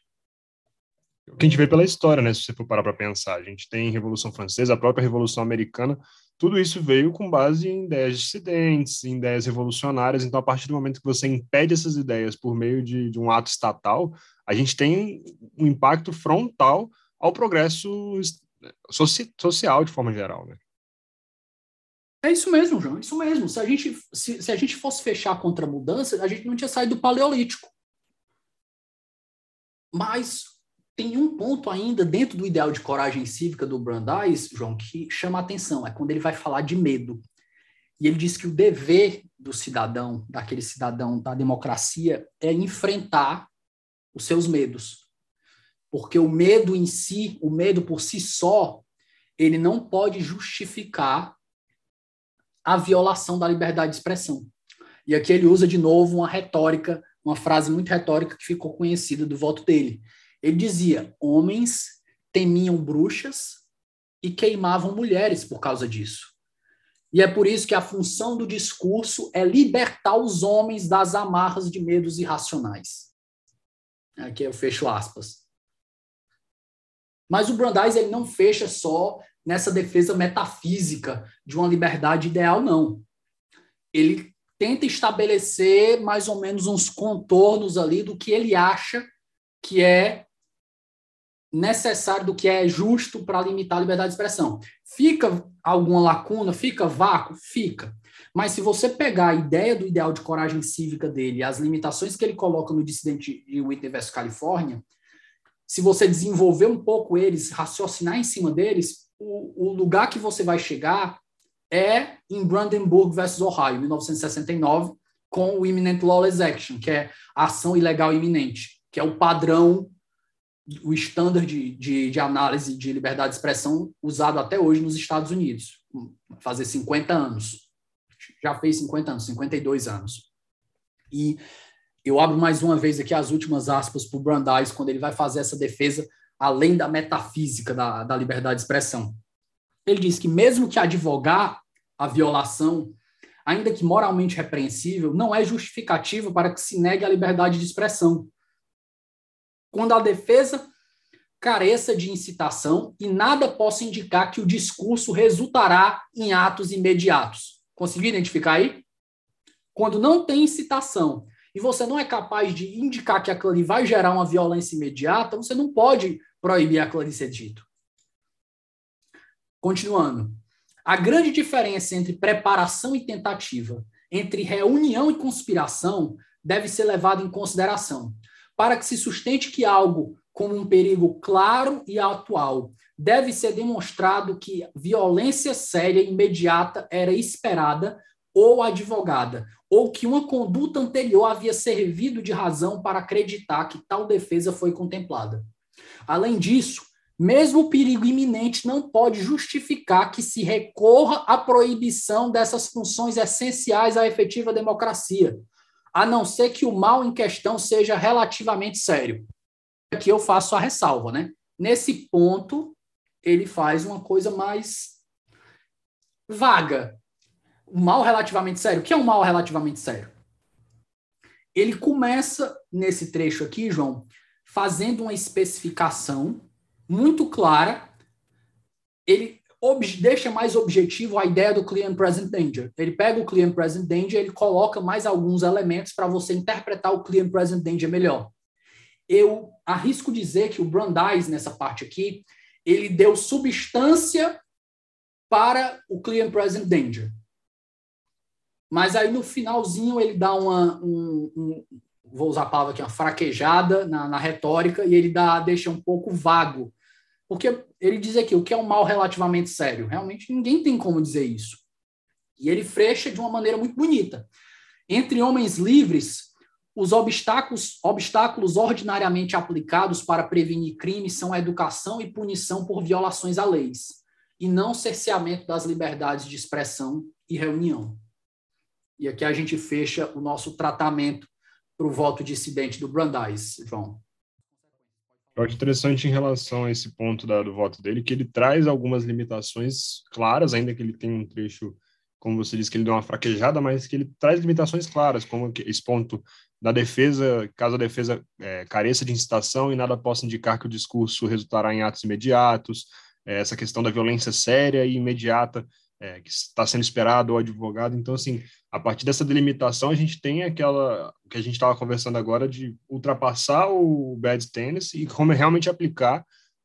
O que a gente vê pela história, né? Se você for parar para pensar, a gente tem Revolução Francesa, a própria Revolução Americana, tudo isso veio com base em ideias dissidentes, em ideias revolucionárias. Então, a partir do momento que você impede essas ideias por meio de, de um ato estatal, a gente tem um impacto frontal ao progresso soci, social de forma geral, né? É isso mesmo, João, é isso mesmo. Se a gente, se, se a gente fosse fechar contra a mudança, a gente não tinha saído do Paleolítico. Mas tem um ponto ainda dentro do ideal de coragem cívica do Brandeis, João, que chama a atenção, é quando ele vai falar de medo. E ele diz que o dever do cidadão, daquele cidadão da democracia, é enfrentar os seus medos. Porque o medo em si, o medo por si só, ele não pode justificar a violação da liberdade de expressão. E aqui ele usa de novo uma retórica, uma frase muito retórica que ficou conhecida do voto dele, ele dizia: homens temiam bruxas e queimavam mulheres por causa disso. E é por isso que a função do discurso é libertar os homens das amarras de medos irracionais. Aqui eu fecho aspas. Mas o Brandeis ele não fecha só nessa defesa metafísica de uma liberdade ideal, não. Ele tenta estabelecer mais ou menos uns contornos ali do que ele acha que é necessário, do que é justo para limitar a liberdade de expressão. Fica alguma lacuna? Fica vácuo? Fica. Mas se você pegar a ideia do ideal de coragem cívica dele, as limitações que ele coloca no dissidente de Whitney vs Califórnia, se você desenvolver um pouco eles, raciocinar em cima deles, o, o lugar que você vai chegar é em Brandenburg versus Ohio, 1969, com o Imminent Lawless Action, que é ação ilegal iminente, que é o padrão, o estándar de, de, de, análise de liberdade de expressão usado até hoje nos Estados Unidos, fazer 50 anos. Já fez 50 anos, 52 anos. E eu abro mais uma vez aqui as últimas aspas para o Brandeis, quando ele vai fazer essa defesa além da metafísica da, da liberdade de expressão. Ele diz que mesmo que advogar a violação ainda que moralmente repreensível, não é justificativo para que se negue a liberdade de expressão. Quando a defesa careça de incitação e nada possa indicar que o discurso resultará em atos imediatos. Conseguiu identificar aí? Quando não tem incitação e você não é capaz de indicar que aquilo ali vai gerar uma violência imediata, você não pode proibir aquilo ali ser dito. Continuando. A grande diferença entre preparação e tentativa, entre reunião e conspiração, deve ser levada em consideração, para que se sustente que algo como um perigo claro e atual deve ser demonstrado que violência séria e imediata era esperada ou advogada, ou que uma conduta anterior havia servido de razão para acreditar que tal defesa foi contemplada. Além disso, mesmo o perigo iminente não pode justificar que se recorra à proibição dessas funções essenciais à efetiva democracia, a não ser que o mal em questão seja relativamente sério. Aqui eu faço a ressalva, né? Nesse ponto, ele faz uma coisa mais vaga. O mal relativamente sério. O que é um mal relativamente sério? Ele começa nesse trecho aqui, João, fazendo uma especificação muito clara, ele deixa mais objetivo a ideia do client present danger. Ele pega o client present danger, ele coloca mais alguns elementos para você interpretar o client present danger melhor. Eu arrisco dizer que o Brandeis nessa parte aqui, ele deu substância para o client present danger. Mas aí no finalzinho ele dá uma, um, um, vou usar a palavra aqui, uma fraquejada na, na retórica, e ele dá, deixa um pouco vago. Porque ele diz aqui o que é um mal relativamente sério. Realmente ninguém tem como dizer isso. E ele fecha de uma maneira muito bonita. Entre homens livres, os obstáculos, obstáculos ordinariamente aplicados para prevenir crimes são a educação e punição por violações a leis, e não cerceamento das liberdades de expressão e reunião. E aqui a gente fecha o nosso tratamento para o voto dissidente do Brandeis, João. Eu acho interessante em relação a esse ponto da, do voto dele, que ele traz algumas limitações claras, ainda que ele tenha um trecho, como você disse, que ele deu uma fraquejada, mas que ele traz limitações claras, como esse ponto da defesa, caso a defesa é, careça de incitação e nada possa indicar que o discurso resultará em atos imediatos, é, essa questão da violência séria e imediata é, que está sendo esperado ou advogado. Então, assim, a partir dessa delimitação, a gente tem aquela que a gente estava conversando agora de ultrapassar o bad tennis e como realmente aplicar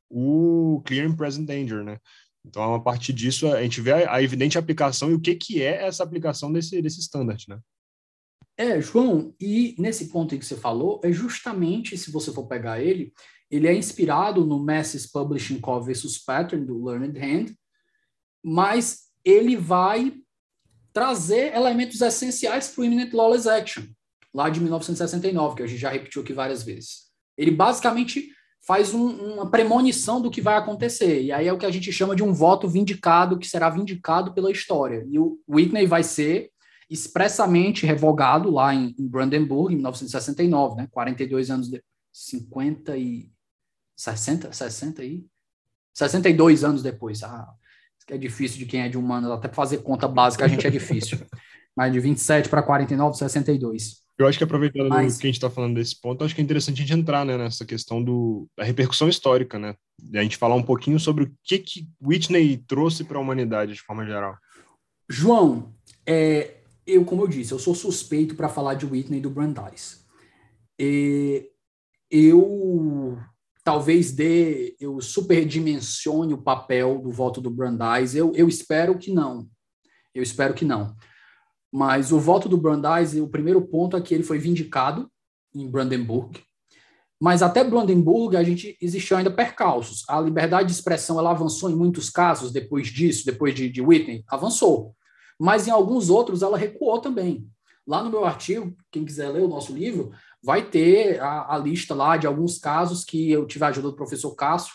o clear and present danger, né? Então, a partir disso, a gente vê a, a evidente aplicação e o que, que é essa aplicação desse, desse standard, né? É, João, e nesse ponto que você falou, é justamente, se você for pegar ele, ele é inspirado no Masses Publishing Co. versus Pattern, do Learned Hand, mas ele vai trazer elementos essenciais para o Imminent Lawless Action, lá de 1969, que a gente já repetiu aqui várias vezes. Ele basicamente faz um, uma premonição do que vai acontecer, e aí é o que a gente chama de um voto vindicado, que será vindicado pela história. E o Whitney vai ser expressamente revogado lá em, em Brandenburg, em 1969, né? 42 anos depois. 50 e 60, 60 e 62 anos depois. Ah, que é difícil de quem é de humanas, até fazer conta básica a gente é difícil. Mas de 27 para 49, 62. Eu acho que aproveitando Mas... que a gente está falando desse ponto, acho que é interessante a gente entrar né, nessa questão do, da repercussão histórica, né? E a gente falar um pouquinho sobre o que, que Whitney trouxe para a humanidade de forma geral. João, é, eu, como eu disse, eu sou suspeito para falar de Whitney do Brandeis. E eu talvez dê, eu superdimensione o papel do voto do Brandeis. Eu, eu espero que não. Eu espero que não. Mas o voto do Brandeis, o primeiro ponto é que ele foi vindicado em Brandenburg. Mas até Brandenburg a gente existiu ainda percalços. A liberdade de expressão ela avançou em muitos casos depois disso, depois de, de Whitney, avançou. Mas em alguns outros ela recuou também. Lá no meu artigo, quem quiser ler o nosso livro, vai ter a, a lista lá de alguns casos que eu tive a ajuda do professor Cássio.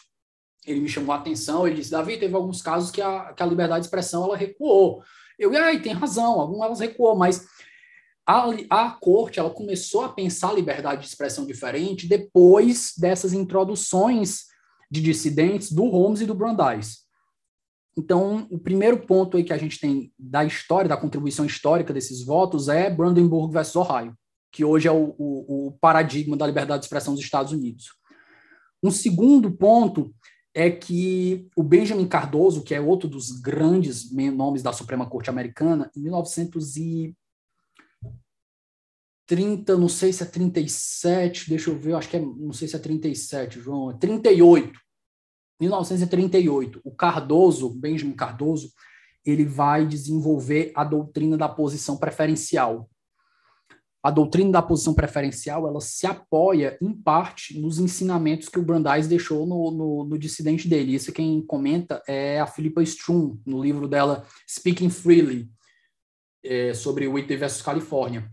Ele me chamou a atenção, ele disse, Davi, teve alguns casos que a, que a liberdade de expressão ela recuou. Eu, e aí, tem razão, algumas recuou, mas a, a corte ela começou a pensar a liberdade de expressão diferente depois dessas introduções de dissidentes do Holmes e do Brandeis. Então, o primeiro ponto aí que a gente tem da história, da contribuição histórica desses votos é Brandenburg versus Ohio, que hoje é o, o, o paradigma da liberdade de expressão dos Estados Unidos. Um segundo ponto é que o Benjamin Cardoso, que é outro dos grandes nomes da Suprema Corte Americana, em 1900 e 30, não sei se é 37, deixa eu ver, acho que é, não sei se é 37, João, é 38. 1938, o Cardoso, Benjamin Cardoso, ele vai desenvolver a doutrina da posição preferencial. A doutrina da posição preferencial, ela se apoia, em parte, nos ensinamentos que o Brandeis deixou no, no, no dissidente dele. Isso quem comenta é a Philippa Strum, no livro dela Speaking Freely, é, sobre Whitney versus Califórnia.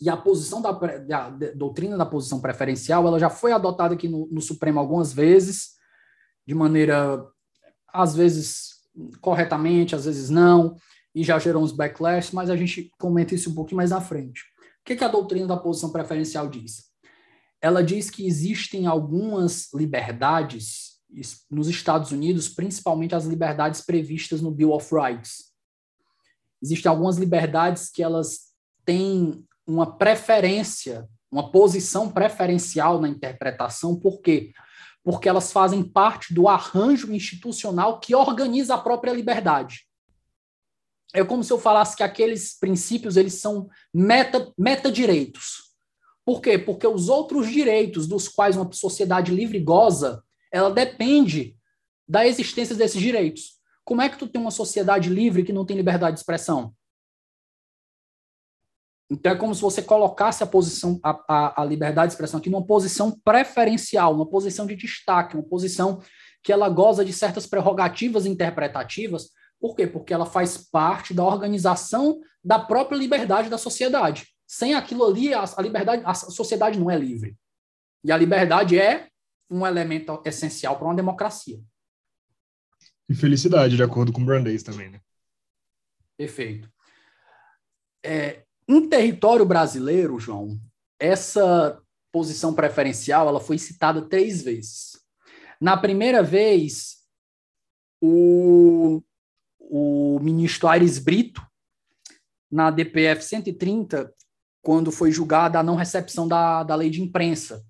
E a posição da, da, da, doutrina da posição preferencial, ela já foi adotada aqui no, no Supremo algumas vezes, de maneira, às vezes, corretamente, às vezes não, e já gerou uns backlash, mas a gente comenta isso um pouquinho mais à frente. O que, que a doutrina da posição preferencial diz? Ela diz que existem algumas liberdades nos Estados Unidos, principalmente as liberdades previstas no Bill of Rights. Existem algumas liberdades que elas têm uma preferência, uma posição preferencial na interpretação, por quê? Porque elas fazem parte do arranjo institucional que organiza a própria liberdade. É como se eu falasse que aqueles princípios eles são meta, meta-direitos. Por quê? Porque os outros direitos dos quais uma sociedade livre goza, ela depende da existência desses direitos. Como é que tu tem uma sociedade livre que não tem liberdade de expressão? Então é como se você colocasse a posição, a, a, a, liberdade de expressão aqui numa posição preferencial, uma posição de destaque, uma posição que ela goza de certas prerrogativas interpretativas. Por quê? Porque ela faz parte da organização da própria liberdade da sociedade. Sem aquilo ali, a, a liberdade, a sociedade não é livre. E a liberdade é um elemento essencial para uma democracia. E felicidade, de acordo com Brandeis também, né? Perfeito. É, em território brasileiro, João, essa posição preferencial ela foi citada três vezes. Na primeira vez, o, o ministro Aires Brito, na DPF 130, quando foi julgada a não recepção da, da lei de imprensa,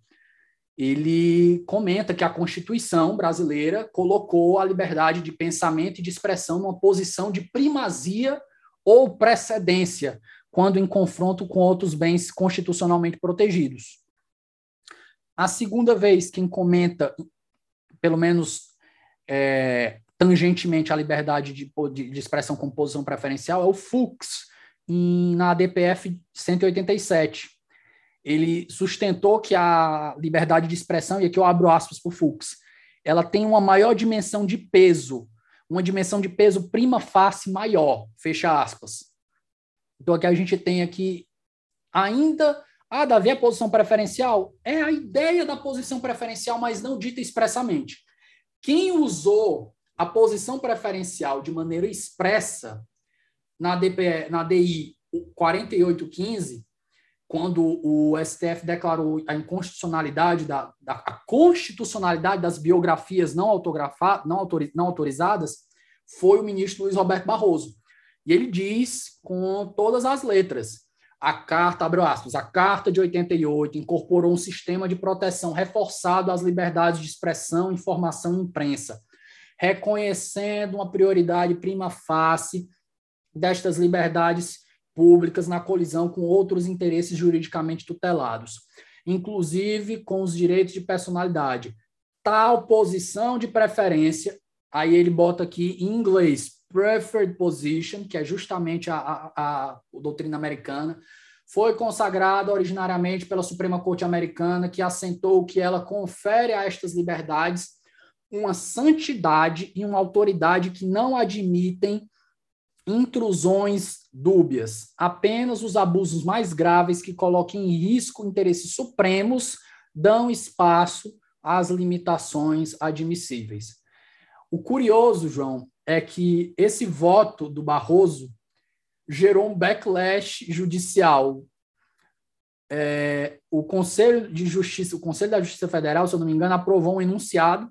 ele comenta que a Constituição brasileira colocou a liberdade de pensamento e de expressão numa posição de primazia ou precedência quando em confronto com outros bens constitucionalmente protegidos. A segunda vez, quem comenta, pelo menos é, tangentemente, a liberdade de, de, expressão com posição preferencial é o Fux, em, na ADPF 187. Ele sustentou que a liberdade de expressão, e aqui eu abro aspas para o Fux, ela tem uma maior dimensão de peso, uma dimensão de peso prima facie maior, fecha aspas. Então, aqui a gente tem aqui ainda. Ah, Davi, a posição preferencial? É a ideia da posição preferencial, mas não dita expressamente. Quem usou a posição preferencial de maneira expressa na, DPE, na DI 4815, quando o STF declarou a inconstitucionalidade da, da constitucionalidade das biografias não, não, não autorizadas, foi o ministro Luiz Roberto Barroso. E ele diz com todas as letras: a carta, abre aspas, a carta de 88 incorporou um sistema de proteção reforçado às liberdades de expressão, informação e imprensa, reconhecendo uma prioridade prima facie destas liberdades públicas na colisão com outros interesses juridicamente tutelados, inclusive com os direitos de personalidade. Tal posição de preferência, aí ele bota aqui em inglês, preferred position, que é justamente a, a, a, doutrina americana, foi consagrada originariamente pela Suprema Corte Americana, que assentou que ela confere a estas liberdades uma santidade e uma autoridade que não admitem intrusões dúbias, apenas os abusos mais graves que coloquem em risco interesses supremos dão espaço às limitações admissíveis. O curioso, João, é que esse voto do Barroso gerou um backlash judicial. É, o Conselho de Justiça, o Conselho da Justiça Federal, se eu não me engano, aprovou um enunciado,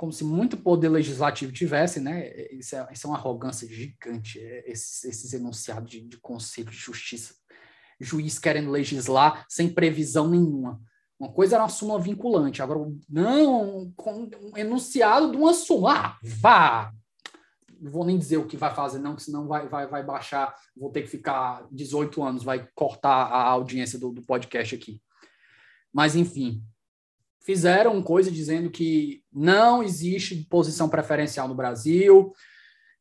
como se muito poder legislativo tivesse, né? Isso é, isso é uma arrogância gigante, é, esses, esses enunciados de, de Conselho de Justiça. Juiz querendo legislar sem previsão nenhuma. Uma coisa era uma súmula vinculante, agora, não, um enunciado de uma súmula. Ah, vá, não vou nem dizer o que vai fazer, não, que senão vai, vai, vai baixar, vou ter que ficar 18 anos, vai cortar a audiência do, do podcast aqui. Mas, enfim, fizeram coisa dizendo que não existe posição preferencial no Brasil.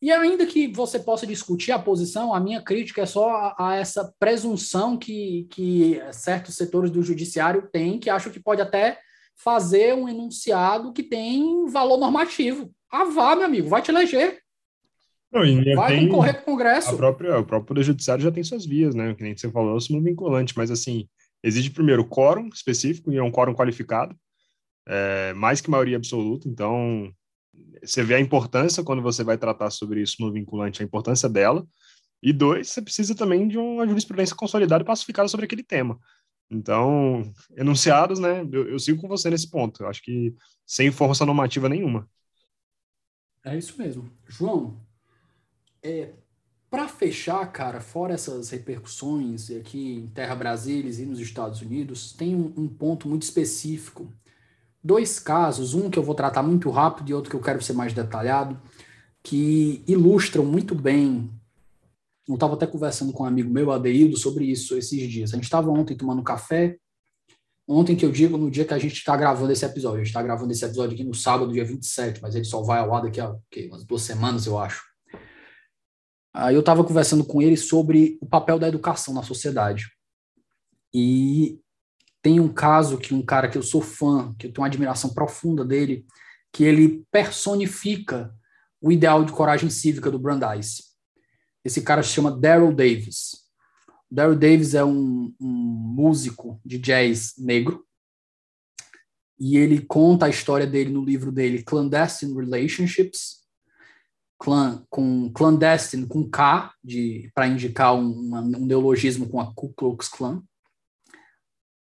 E ainda que você possa discutir a posição, a minha crítica é só a, a, essa presunção que, que certos setores do judiciário têm, que acham que pode até fazer um enunciado que tem valor normativo. Ah, vá, meu amigo, vai te eleger. Não, vai tem, concorrer para o Congresso. Própria, o próprio Poder Judiciário já tem suas vias, né? Que nem você falou, é um vinculante, mas assim, exige primeiro quórum específico, e é um quórum qualificado, é, mais que maioria absoluta, então você vê a importância quando você vai tratar sobre isso no vinculante, a importância dela, e dois, você precisa também de uma jurisprudência consolidada e pacificada sobre aquele tema. Então, enunciados, né? Eu, eu sigo com você nesse ponto. Eu acho que sem força normativa nenhuma. É isso mesmo. João, é, para fechar, cara, fora essas repercussões aqui em Terra Brasília e nos Estados Unidos, tem um, um, ponto muito específico. Dois casos, um que eu vou tratar muito rápido e outro que eu quero ser mais detalhado, que ilustram muito bem. Eu estava até conversando com um amigo meu, Adeildo, sobre isso esses dias. A gente estava ontem tomando café. Ontem que eu digo, no dia que a gente está gravando esse episódio. A gente está gravando esse episódio aqui no sábado, dia 27, mas ele só vai ao ar daqui a okay, umas duas semanas, eu acho. Aí eu estava conversando com ele sobre o papel da educação na sociedade. E tem um caso que um cara que eu sou fã, que eu tenho uma admiração profunda dele, que ele personifica o ideal de coragem cívica do Brandeis. Esse cara se chama Daryl Davis. Daryl Davis é um, um músico de jazz negro e ele conta a história dele no livro dele Clandestine Relationships, clan, com clandestine, com K, para indicar um, um neologismo com a Ku Klux Klan.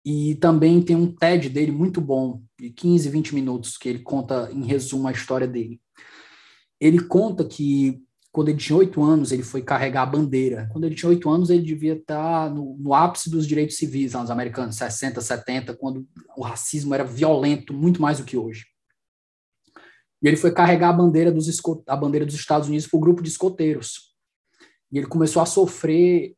E também tem um TED dele muito bom, de 15, 20 minutos, que ele conta em resumo a história dele. Ele conta que quando ele tinha oito anos, ele foi carregar a bandeira. Quando ele tinha oito anos, ele devia estar no, no, ápice dos direitos civis lá nos americanos, 60, 70, quando o racismo era violento, muito mais do que hoje. E ele foi carregar a bandeira dos, a bandeira dos Estados Unidos para o grupo de escoteiros. E ele começou a sofrer.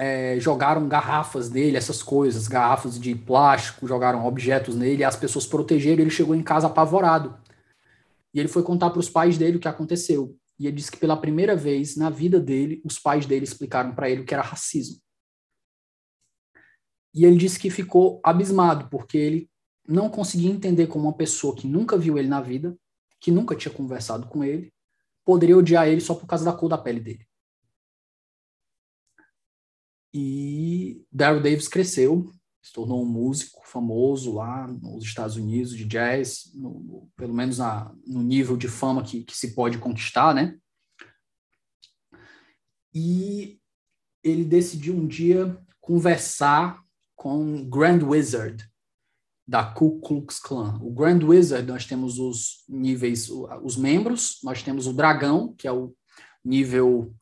É, jogaram garrafas nele, essas coisas, garrafas de plástico, jogaram objetos nele, as pessoas protegeram. Ele chegou em casa apavorado. E ele foi contar para os pais dele o que aconteceu. E ele disse que pela primeira vez na vida dele, os pais dele explicaram para ele o que era racismo. E ele disse que ficou abismado, porque ele não conseguia entender como uma pessoa que nunca viu ele na vida que nunca tinha conversado com ele, poderia odiar ele só por causa da cor da pele dele. E Daryl Davis cresceu, se tornou um músico famoso lá nos Estados Unidos de jazz, no, pelo menos na, no nível de fama que, que se pode conquistar, né? E ele decidiu um dia conversar com Grand Wizard, da Ku Klux Klan. O Grand Wizard, nós temos os níveis, os membros, nós temos o Dragão, que é o nível,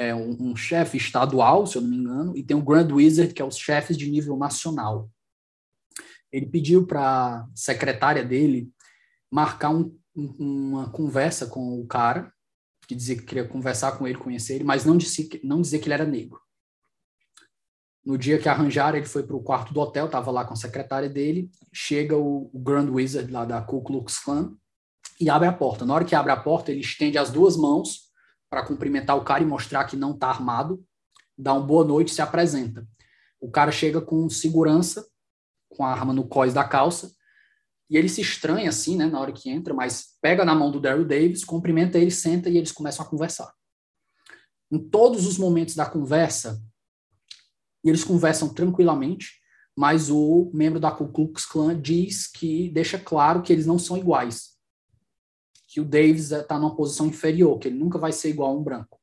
é um, um chefe estadual, se eu não me engano, e tem o Grand Wizard, que é os chefes de nível nacional. Ele pediu para a secretária dele marcar um, uma conversa com o cara, que dizia que queria conversar com ele, conhecer ele, mas não, disse, não dizer que ele era negro. No dia que arranjaram, ele foi para o quarto do hotel, estava lá com a secretária dele. Chega o, o, Grand Wizard lá da Ku Klux Klan e abre a porta. Na hora que abre a porta, ele estende as duas mãos para cumprimentar o cara e mostrar que não está armado. Dá uma boa noite se apresenta. O cara chega com segurança, com a arma no cós da calça, e ele se estranha assim, né, na hora que entra, mas pega na mão do Daryl Davis, cumprimenta ele, senta e eles começam a conversar. Em todos os momentos da conversa, eles conversam tranquilamente, mas o membro da Ku Klux Klan diz que deixa claro que eles não são iguais. Que o Davis está numa posição inferior, que ele nunca vai ser igual a um branco.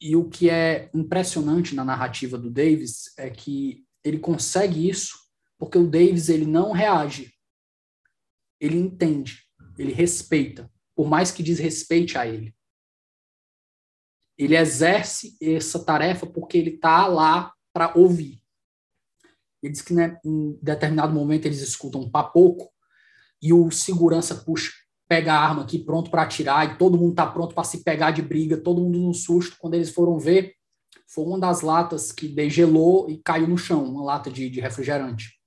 E o que é impressionante na narrativa do Davis é que ele consegue isso porque o Davis ele não reage ele entende, ele respeita, por mais que desrespeite a ele. Ele exerce essa tarefa porque ele está lá para ouvir. Ele diz que né, em determinado momento eles escutam um papoco e o segurança puxa, pega a arma aqui pronto para atirar e todo mundo está pronto para se pegar de briga, todo mundo no susto. Quando eles foram ver, foi uma das latas que degelou e caiu no chão, uma lata de, de refrigerante.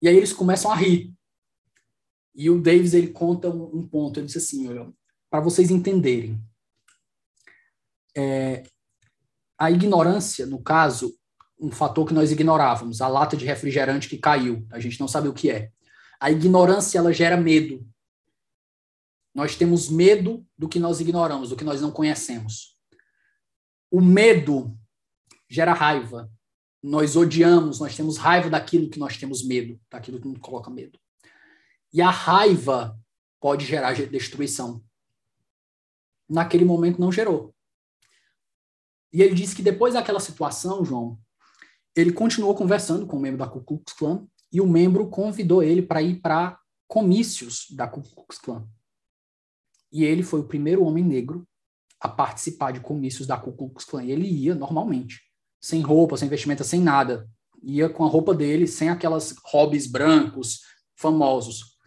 E aí eles começam a rir. E o Davis ele conta um, um ponto, ele disse assim, para vocês entenderem, é, a ignorância, no caso, um fator que nós ignorávamos, a lata de refrigerante que caiu, a gente não sabe o que é. A ignorância ela gera medo. Nós temos medo do que nós ignoramos, do que nós não conhecemos. O medo gera raiva. Nós odiamos, nós temos raiva daquilo que nós temos medo, daquilo que nos coloca medo. E a raiva pode gerar destruição. Naquele momento não gerou. E ele disse que depois daquela situação, João, ele continuou conversando com o membro da Ku Klux Klan e o membro convidou ele para ir para comícios da Ku Klux Klan. E ele foi o primeiro homem negro a participar de comícios da Ku Klux Klan. E ele ia normalmente, sem roupa, sem vestimenta, sem nada. Ia com a roupa dele, sem aquelas hobbies brancos famosos.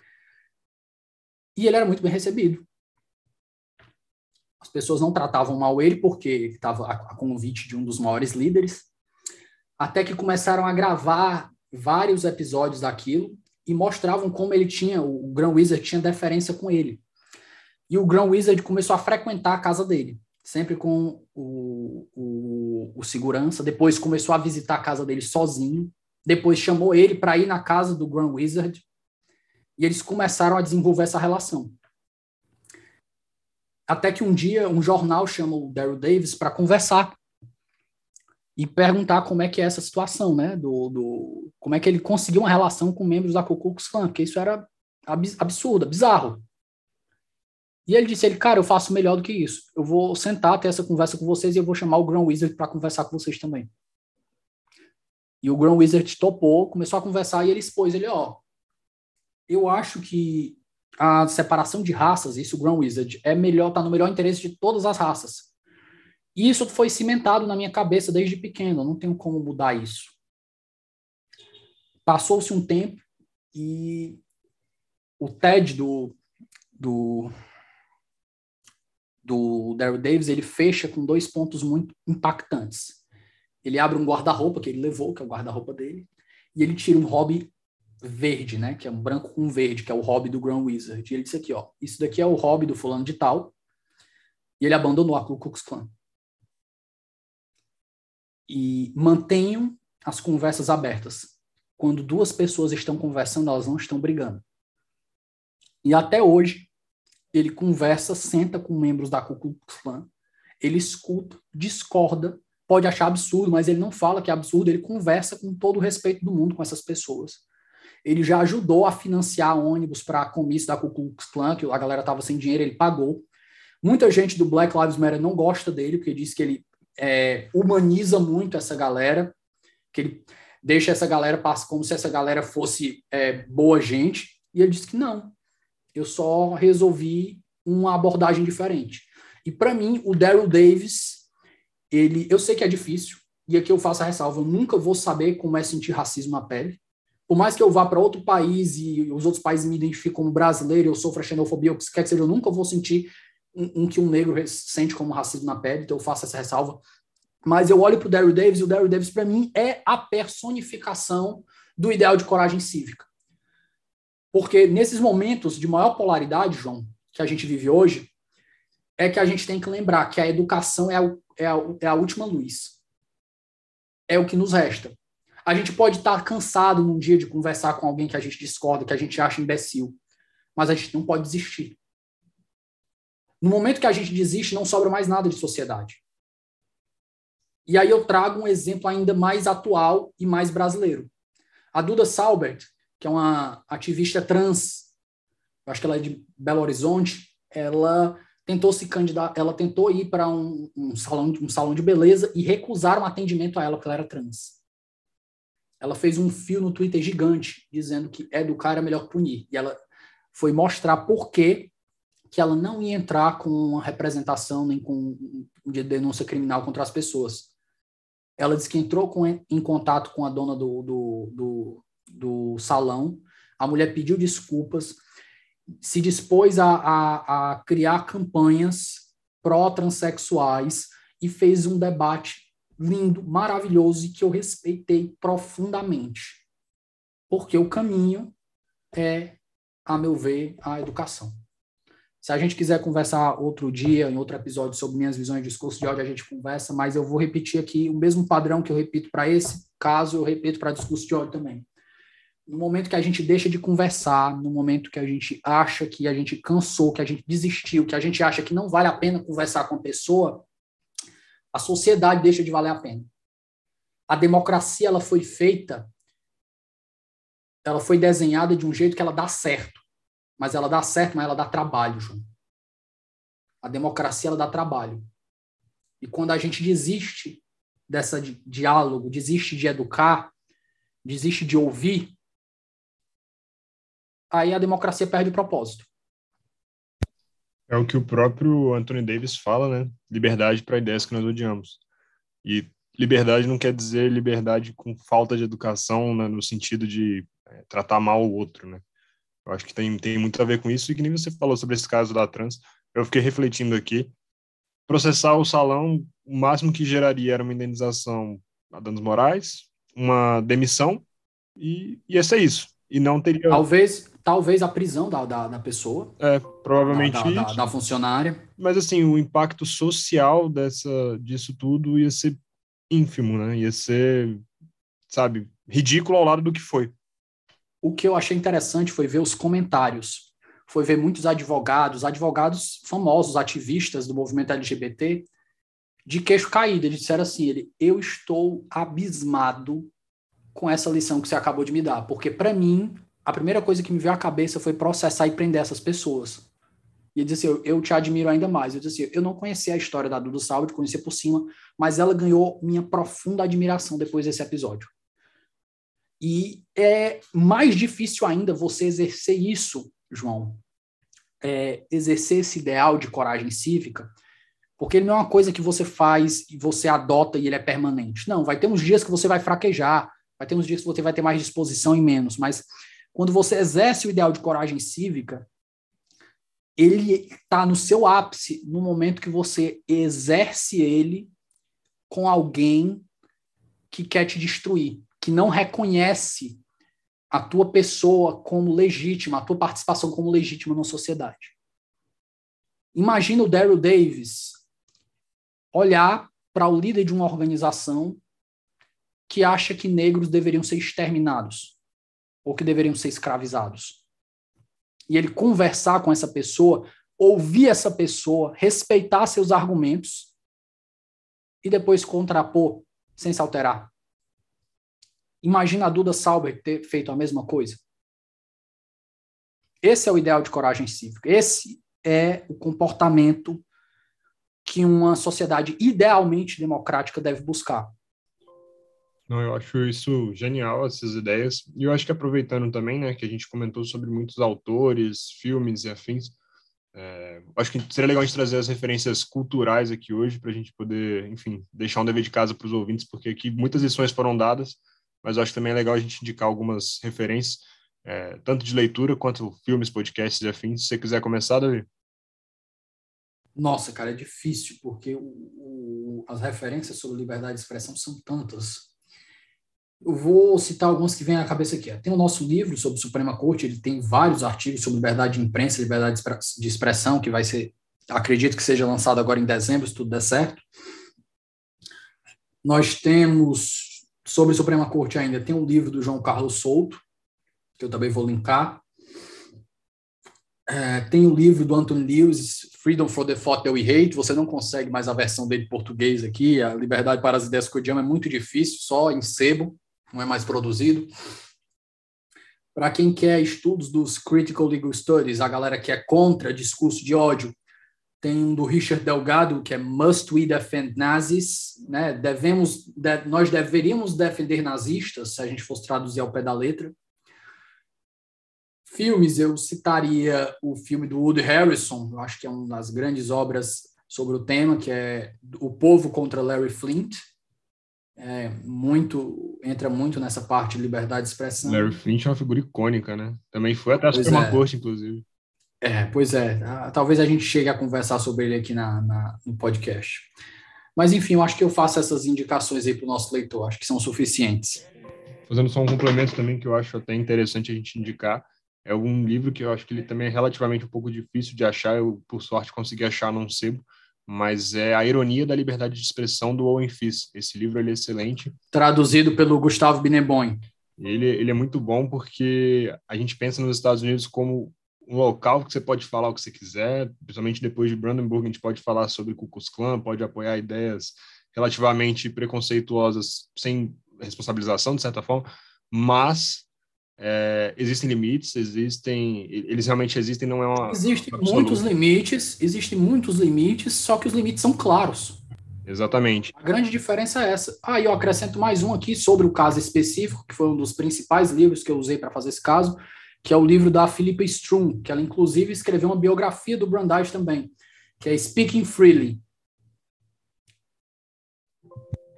E ele era muito bem recebido. As pessoas não tratavam mal ele porque ele estava a convite de um dos maiores líderes. Até que começaram a gravar vários episódios daquilo e mostravam como ele tinha, o Grand Wizard tinha deferência com ele. E o Grand Wizard começou a frequentar a casa dele, sempre com o, o, o segurança. Depois começou a visitar a casa dele sozinho. Depois chamou ele para ir na casa do Grand Wizard e eles começaram a desenvolver essa relação. Até que um dia um jornal chama o Daryl Davis para conversar e perguntar como é que é essa situação, né? Do, do, como é que ele conseguiu uma relação com membros da Ku Klux Klan, porque isso era absurdo, bizarro. E ele disse, ele, cara, eu faço melhor do que isso. Eu vou sentar, ter essa conversa com vocês e eu vou chamar o Grand Wizard para conversar com vocês também. E o Grand Wizard topou, começou a conversar e ele expôs, ele, ó, eu acho que a separação de raças, isso o Grand Wizard, é melhor, tá no melhor interesse de todas as raças. E isso foi cimentado na minha cabeça desde pequeno, não tenho como mudar isso. Passou-se um tempo e o TED do, do, do Daryl Davis, ele fecha com dois pontos muito impactantes. Ele abre um guarda-roupa que ele levou, que é o guarda-roupa dele, e ele tira um hobby verde, né? Que é um branco com verde, que é o hobby do Grand Wizard. E ele disse aqui, ó, isso daqui é o hobby do fulano de tal. E ele abandonou a Ku Klux Klan. E mantenham as conversas abertas. Quando duas pessoas estão conversando, elas não estão brigando. E até hoje, ele conversa, senta com membros da Ku Klux Klan, ele escuta, discorda, pode achar absurdo, mas ele não fala que é absurdo, ele conversa com todo o respeito do mundo com essas pessoas ele já ajudou a financiar ônibus para comício da Ku Klux Klan, que a galera estava sem dinheiro, ele pagou. Muita gente do Black Lives Matter não gosta dele, porque diz que ele é, humaniza muito essa galera, que ele deixa essa galera passar como se essa galera fosse é, boa gente. E ele disse que não, eu só resolvi uma abordagem diferente. E para mim, o Daryl Davis, ele, eu sei que é difícil, e aqui eu faço a ressalva, eu nunca vou saber como é sentir racismo na pele, por mais que eu vá para outro país e os outros países me identifiquem como brasileiro, eu sofra xenofobia, o que quer que seja, eu nunca vou sentir um, um que um negro sente como racismo na pele, então eu faço essa ressalva. Mas eu olho para o Daryl Davis e o Daryl Davis, para mim, é a personificação do ideal de coragem cívica. Porque nesses momentos de maior polaridade, João, que a gente vive hoje, é que a gente tem que lembrar que a educação é a, é a, é a última luz. é o que nos resta. A gente pode estar cansado num dia de conversar com alguém que a gente discorda, que a gente acha imbecil, mas a gente não pode desistir. No momento que a gente desiste, não sobra mais nada de sociedade. E aí eu trago um exemplo ainda mais atual e mais brasileiro. A Duda Salbert, que é uma ativista trans, acho que ela é de Belo Horizonte, ela tentou se candidatar, ela tentou ir para um, um, salão, um salão de beleza e recusaram um atendimento a ela porque ela era trans. Ela fez um fio no Twitter gigante dizendo que educar é melhor punir. E ela foi mostrar por que que ela não ia entrar com uma representação nem com de denúncia criminal contra as pessoas. Ela disse que entrou com, em contato com a dona do, do, do, do salão, a mulher pediu desculpas, se dispôs a, a, a criar campanhas pró-transexuais e fez um debate lindo, maravilhoso e que eu respeitei profundamente. Porque o caminho é, a meu ver, a educação. Se a gente quiser conversar outro dia, em outro episódio, sobre minhas visões de discurso de ódio, a gente conversa, mas eu vou repetir aqui o mesmo padrão que eu repito para esse caso, eu repito para discurso de ódio também. No momento que a gente deixa de conversar, no momento que a gente acha que a gente cansou, que a gente desistiu, que a gente acha que não vale a pena conversar com a pessoa, a sociedade deixa de valer a pena. A democracia ela foi feita, ela foi desenhada de um jeito que ela dá certo mas ela dá certo, mas ela dá trabalho, João. A democracia ela dá trabalho. E quando a gente desiste dessa diálogo, desiste de educar, desiste de ouvir, aí a democracia perde o propósito. É o que o próprio Anthony Davis fala, né? Liberdade para ideias que nós odiamos. E liberdade não quer dizer liberdade com falta de educação, né? no sentido de é, tratar mal o outro, né? Eu acho que tem, tem muito a ver com isso, e que nem você falou sobre esse caso da trans, eu fiquei refletindo aqui. Processar o salão, o máximo que geraria era uma indenização a danos morais, uma demissão, e ia ser isso. E não teria. Talvez, talvez a prisão da, da, da pessoa. É, provavelmente. Da, da, da, funcionária. Mas, assim, o impacto social dessa, disso tudo ia ser ínfimo, né? Ia ser, sabe, ridículo ao lado do que foi o que eu achei interessante foi ver os comentários. Foi ver muitos advogados, advogados famosos, ativistas do movimento LGBT, de queixo caído. Eles disseram assim: ele, eu estou abismado com essa lição que você acabou de me dar, porque para mim, a primeira coisa que me veio à cabeça foi processar e prender essas pessoas. E ele disse assim, eu, eu te admiro ainda mais. Eu disse assim, eu não conhecia a história da Dudu Salve, conhecia por cima, mas ela ganhou minha profunda admiração depois desse episódio. E é mais difícil ainda você exercer isso, João, é, exercer esse ideal de coragem cívica, porque ele não é uma coisa que você faz e você adota e ele é permanente. Não, vai ter uns dias que você vai fraquejar, vai ter uns dias que você vai ter mais disposição e menos, mas quando você exerce o ideal de coragem cívica, ele está no seu ápice no momento que você exerce ele com alguém que quer te destruir que não reconhece a tua pessoa como legítima, a tua participação como legítima na sociedade. Imagina o Daryl Davis olhar para o líder de uma organização que acha que negros deveriam ser exterminados ou que deveriam ser escravizados. E ele conversar com essa pessoa, ouvir essa pessoa, respeitar seus argumentos e depois contrapor sem se alterar. Imagina a Duda Sauber ter feito a mesma coisa. Esse é o ideal de coragem cívica. Esse é o comportamento que uma sociedade idealmente democrática deve buscar. Não, eu acho isso genial, essas ideias. E eu acho que aproveitando também, né, que a gente comentou sobre muitos autores, filmes e afins, é, acho que seria legal a gente trazer as referências culturais aqui hoje para a gente poder, enfim, deixar um dever de casa para os ouvintes, porque aqui muitas lições foram dadas mas eu acho também legal a gente indicar algumas referências, é, tanto de leitura quanto filmes, podcasts e afins. Se você quiser começar, Davi. Nossa, cara, é difícil, porque o, o, as referências sobre liberdade de expressão são tantas. Eu vou citar alguns que vêm à cabeça aqui. Tem o nosso livro sobre Suprema Corte, ele tem vários artigos sobre liberdade de imprensa, liberdade de expressão, que vai ser, acredito que seja lançado agora em dezembro, se tudo der certo. Nós temos Sobre Suprema Corte ainda, tem um livro do João Carlos Souto, que eu também vou linkar. É, tem o livro do Anthony Lewis, Freedom for the Thought That We Hate. Você não consegue mais a versão dele em português aqui. A Liberdade para as Ideias que Odiamos é muito difícil, só em sebo, não é mais produzido. Para quem quer estudos dos Critical Legal Studies, a galera que é contra discurso de ódio, tem um do Richard Delgado, que é Must We Defend Nazis? Né? Devemos, de, nós deveríamos defender nazistas, se a gente fosse traduzir ao pé da letra. Filmes, eu citaria o filme do Woody Harrison, eu acho que é uma das grandes obras sobre o tema, que é O Povo contra Larry Flint. É muito entra muito nessa parte de liberdade de expressão. Larry Flint é uma figura icônica, né? Também foi até a Suprema é. Corte, inclusive. É, pois é. Ah, talvez a gente chegue a conversar sobre ele aqui na, na no podcast. Mas, enfim, eu acho que eu faço essas indicações aí para o nosso leitor, acho que são suficientes. Fazendo só um complemento também que eu acho até interessante a gente indicar, é um livro que eu acho que ele também é relativamente um pouco difícil de achar, eu, por sorte, consegui achar num sebo, mas é A Ironia da Liberdade de Expressão, do Owen Fiss. Esse livro ele é excelente. Traduzido pelo Gustavo Binebon. Ele, ele é muito bom porque a gente pensa nos Estados Unidos como um local que você pode falar o que você quiser, principalmente depois de Brandenburg, a gente pode falar sobre Ku Klux Klan, pode apoiar ideias relativamente preconceituosas sem responsabilização, de certa forma, mas é, existem limites, existem, eles realmente existem, não é uma... Existem muitos limites, existem muitos limites, só que os limites são claros. Exatamente. A grande diferença é essa. Ah, e eu acrescento mais um aqui sobre o caso específico, que foi um dos principais livros que eu usei para fazer esse caso, que é o livro da Philippa Strum, que ela inclusive escreveu uma biografia do Brandeis também, que é Speaking Freely.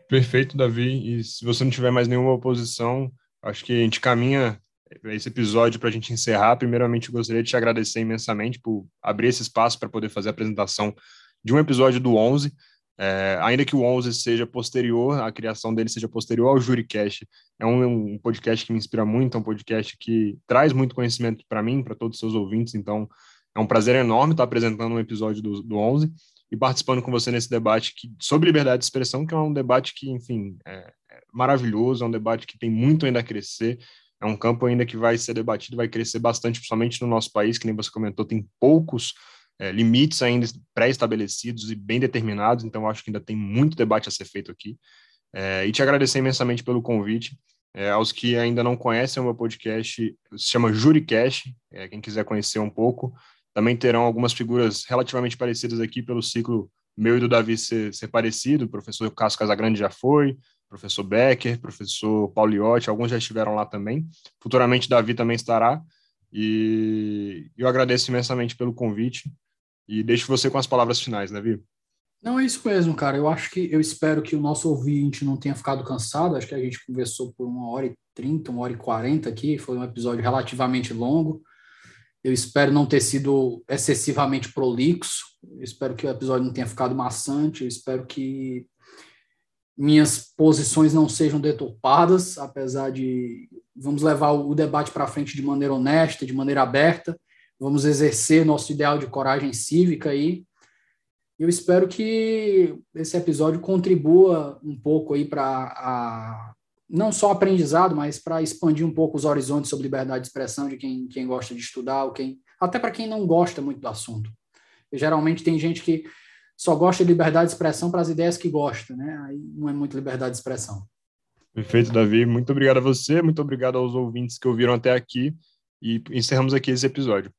Perfeito, Davi. E se você não tiver mais nenhuma oposição, acho que a gente caminha esse episódio para a gente encerrar. Primeiramente, gostaria de te agradecer imensamente por abrir esse espaço para poder fazer a apresentação de um episódio do 11. É, ainda que o 11 seja posterior, a criação dele seja posterior ao JuriCast, é um, um, podcast que me inspira muito, é um podcast que traz muito conhecimento para mim, para todos os seus ouvintes, então é um prazer enorme estar apresentando um episódio do, do 11 e participando com você nesse debate que, sobre liberdade de expressão, que é um debate que, enfim, é, é maravilhoso, é um debate que tem muito ainda a crescer, é um campo ainda que vai ser debatido, vai crescer bastante, principalmente no nosso país, que nem você comentou, tem poucos é, limites ainda pré-estabelecidos e bem determinados, então acho que ainda tem muito debate a ser feito aqui. É, e te agradecer imensamente pelo convite. É, aos que ainda não conhecem o meu podcast, se chama JuriCast, é, quem quiser conhecer um pouco. Também terão algumas figuras relativamente parecidas aqui pelo ciclo meu e do Davi ser, ser parecido. O professor Cássio Casagrande já foi, professor Becker, professor Pauliotti, alguns já estiveram lá também. Futuramente Davi também estará. E eu agradeço imensamente pelo convite. E deixo você com as palavras finais, né, Vi? Não, é isso mesmo, cara. Eu acho que eu espero que o nosso ouvinte não tenha ficado cansado. Acho que a gente conversou por uma hora e trinta, uma hora e quarenta aqui. Foi um episódio relativamente longo. Eu espero não ter sido excessivamente prolixo. Eu espero que o episódio não tenha ficado maçante. Eu espero que minhas posições não sejam deturpadas, apesar de vamos levar o debate para frente de maneira honesta, de maneira aberta vamos exercer nosso ideal de coragem cívica aí. Eu espero que esse episódio contribua um pouco aí para não só aprendizado, mas para expandir um pouco os horizontes sobre liberdade de expressão de quem, quem gosta de estudar, ou quem, até para quem não gosta muito do assunto. E, geralmente tem gente que só gosta de liberdade de expressão para as ideias que gosta, né? Aí não é muito liberdade de expressão. Perfeito, Davi. Muito obrigado a você, muito obrigado aos ouvintes que ouviram até aqui e encerramos aqui esse episódio.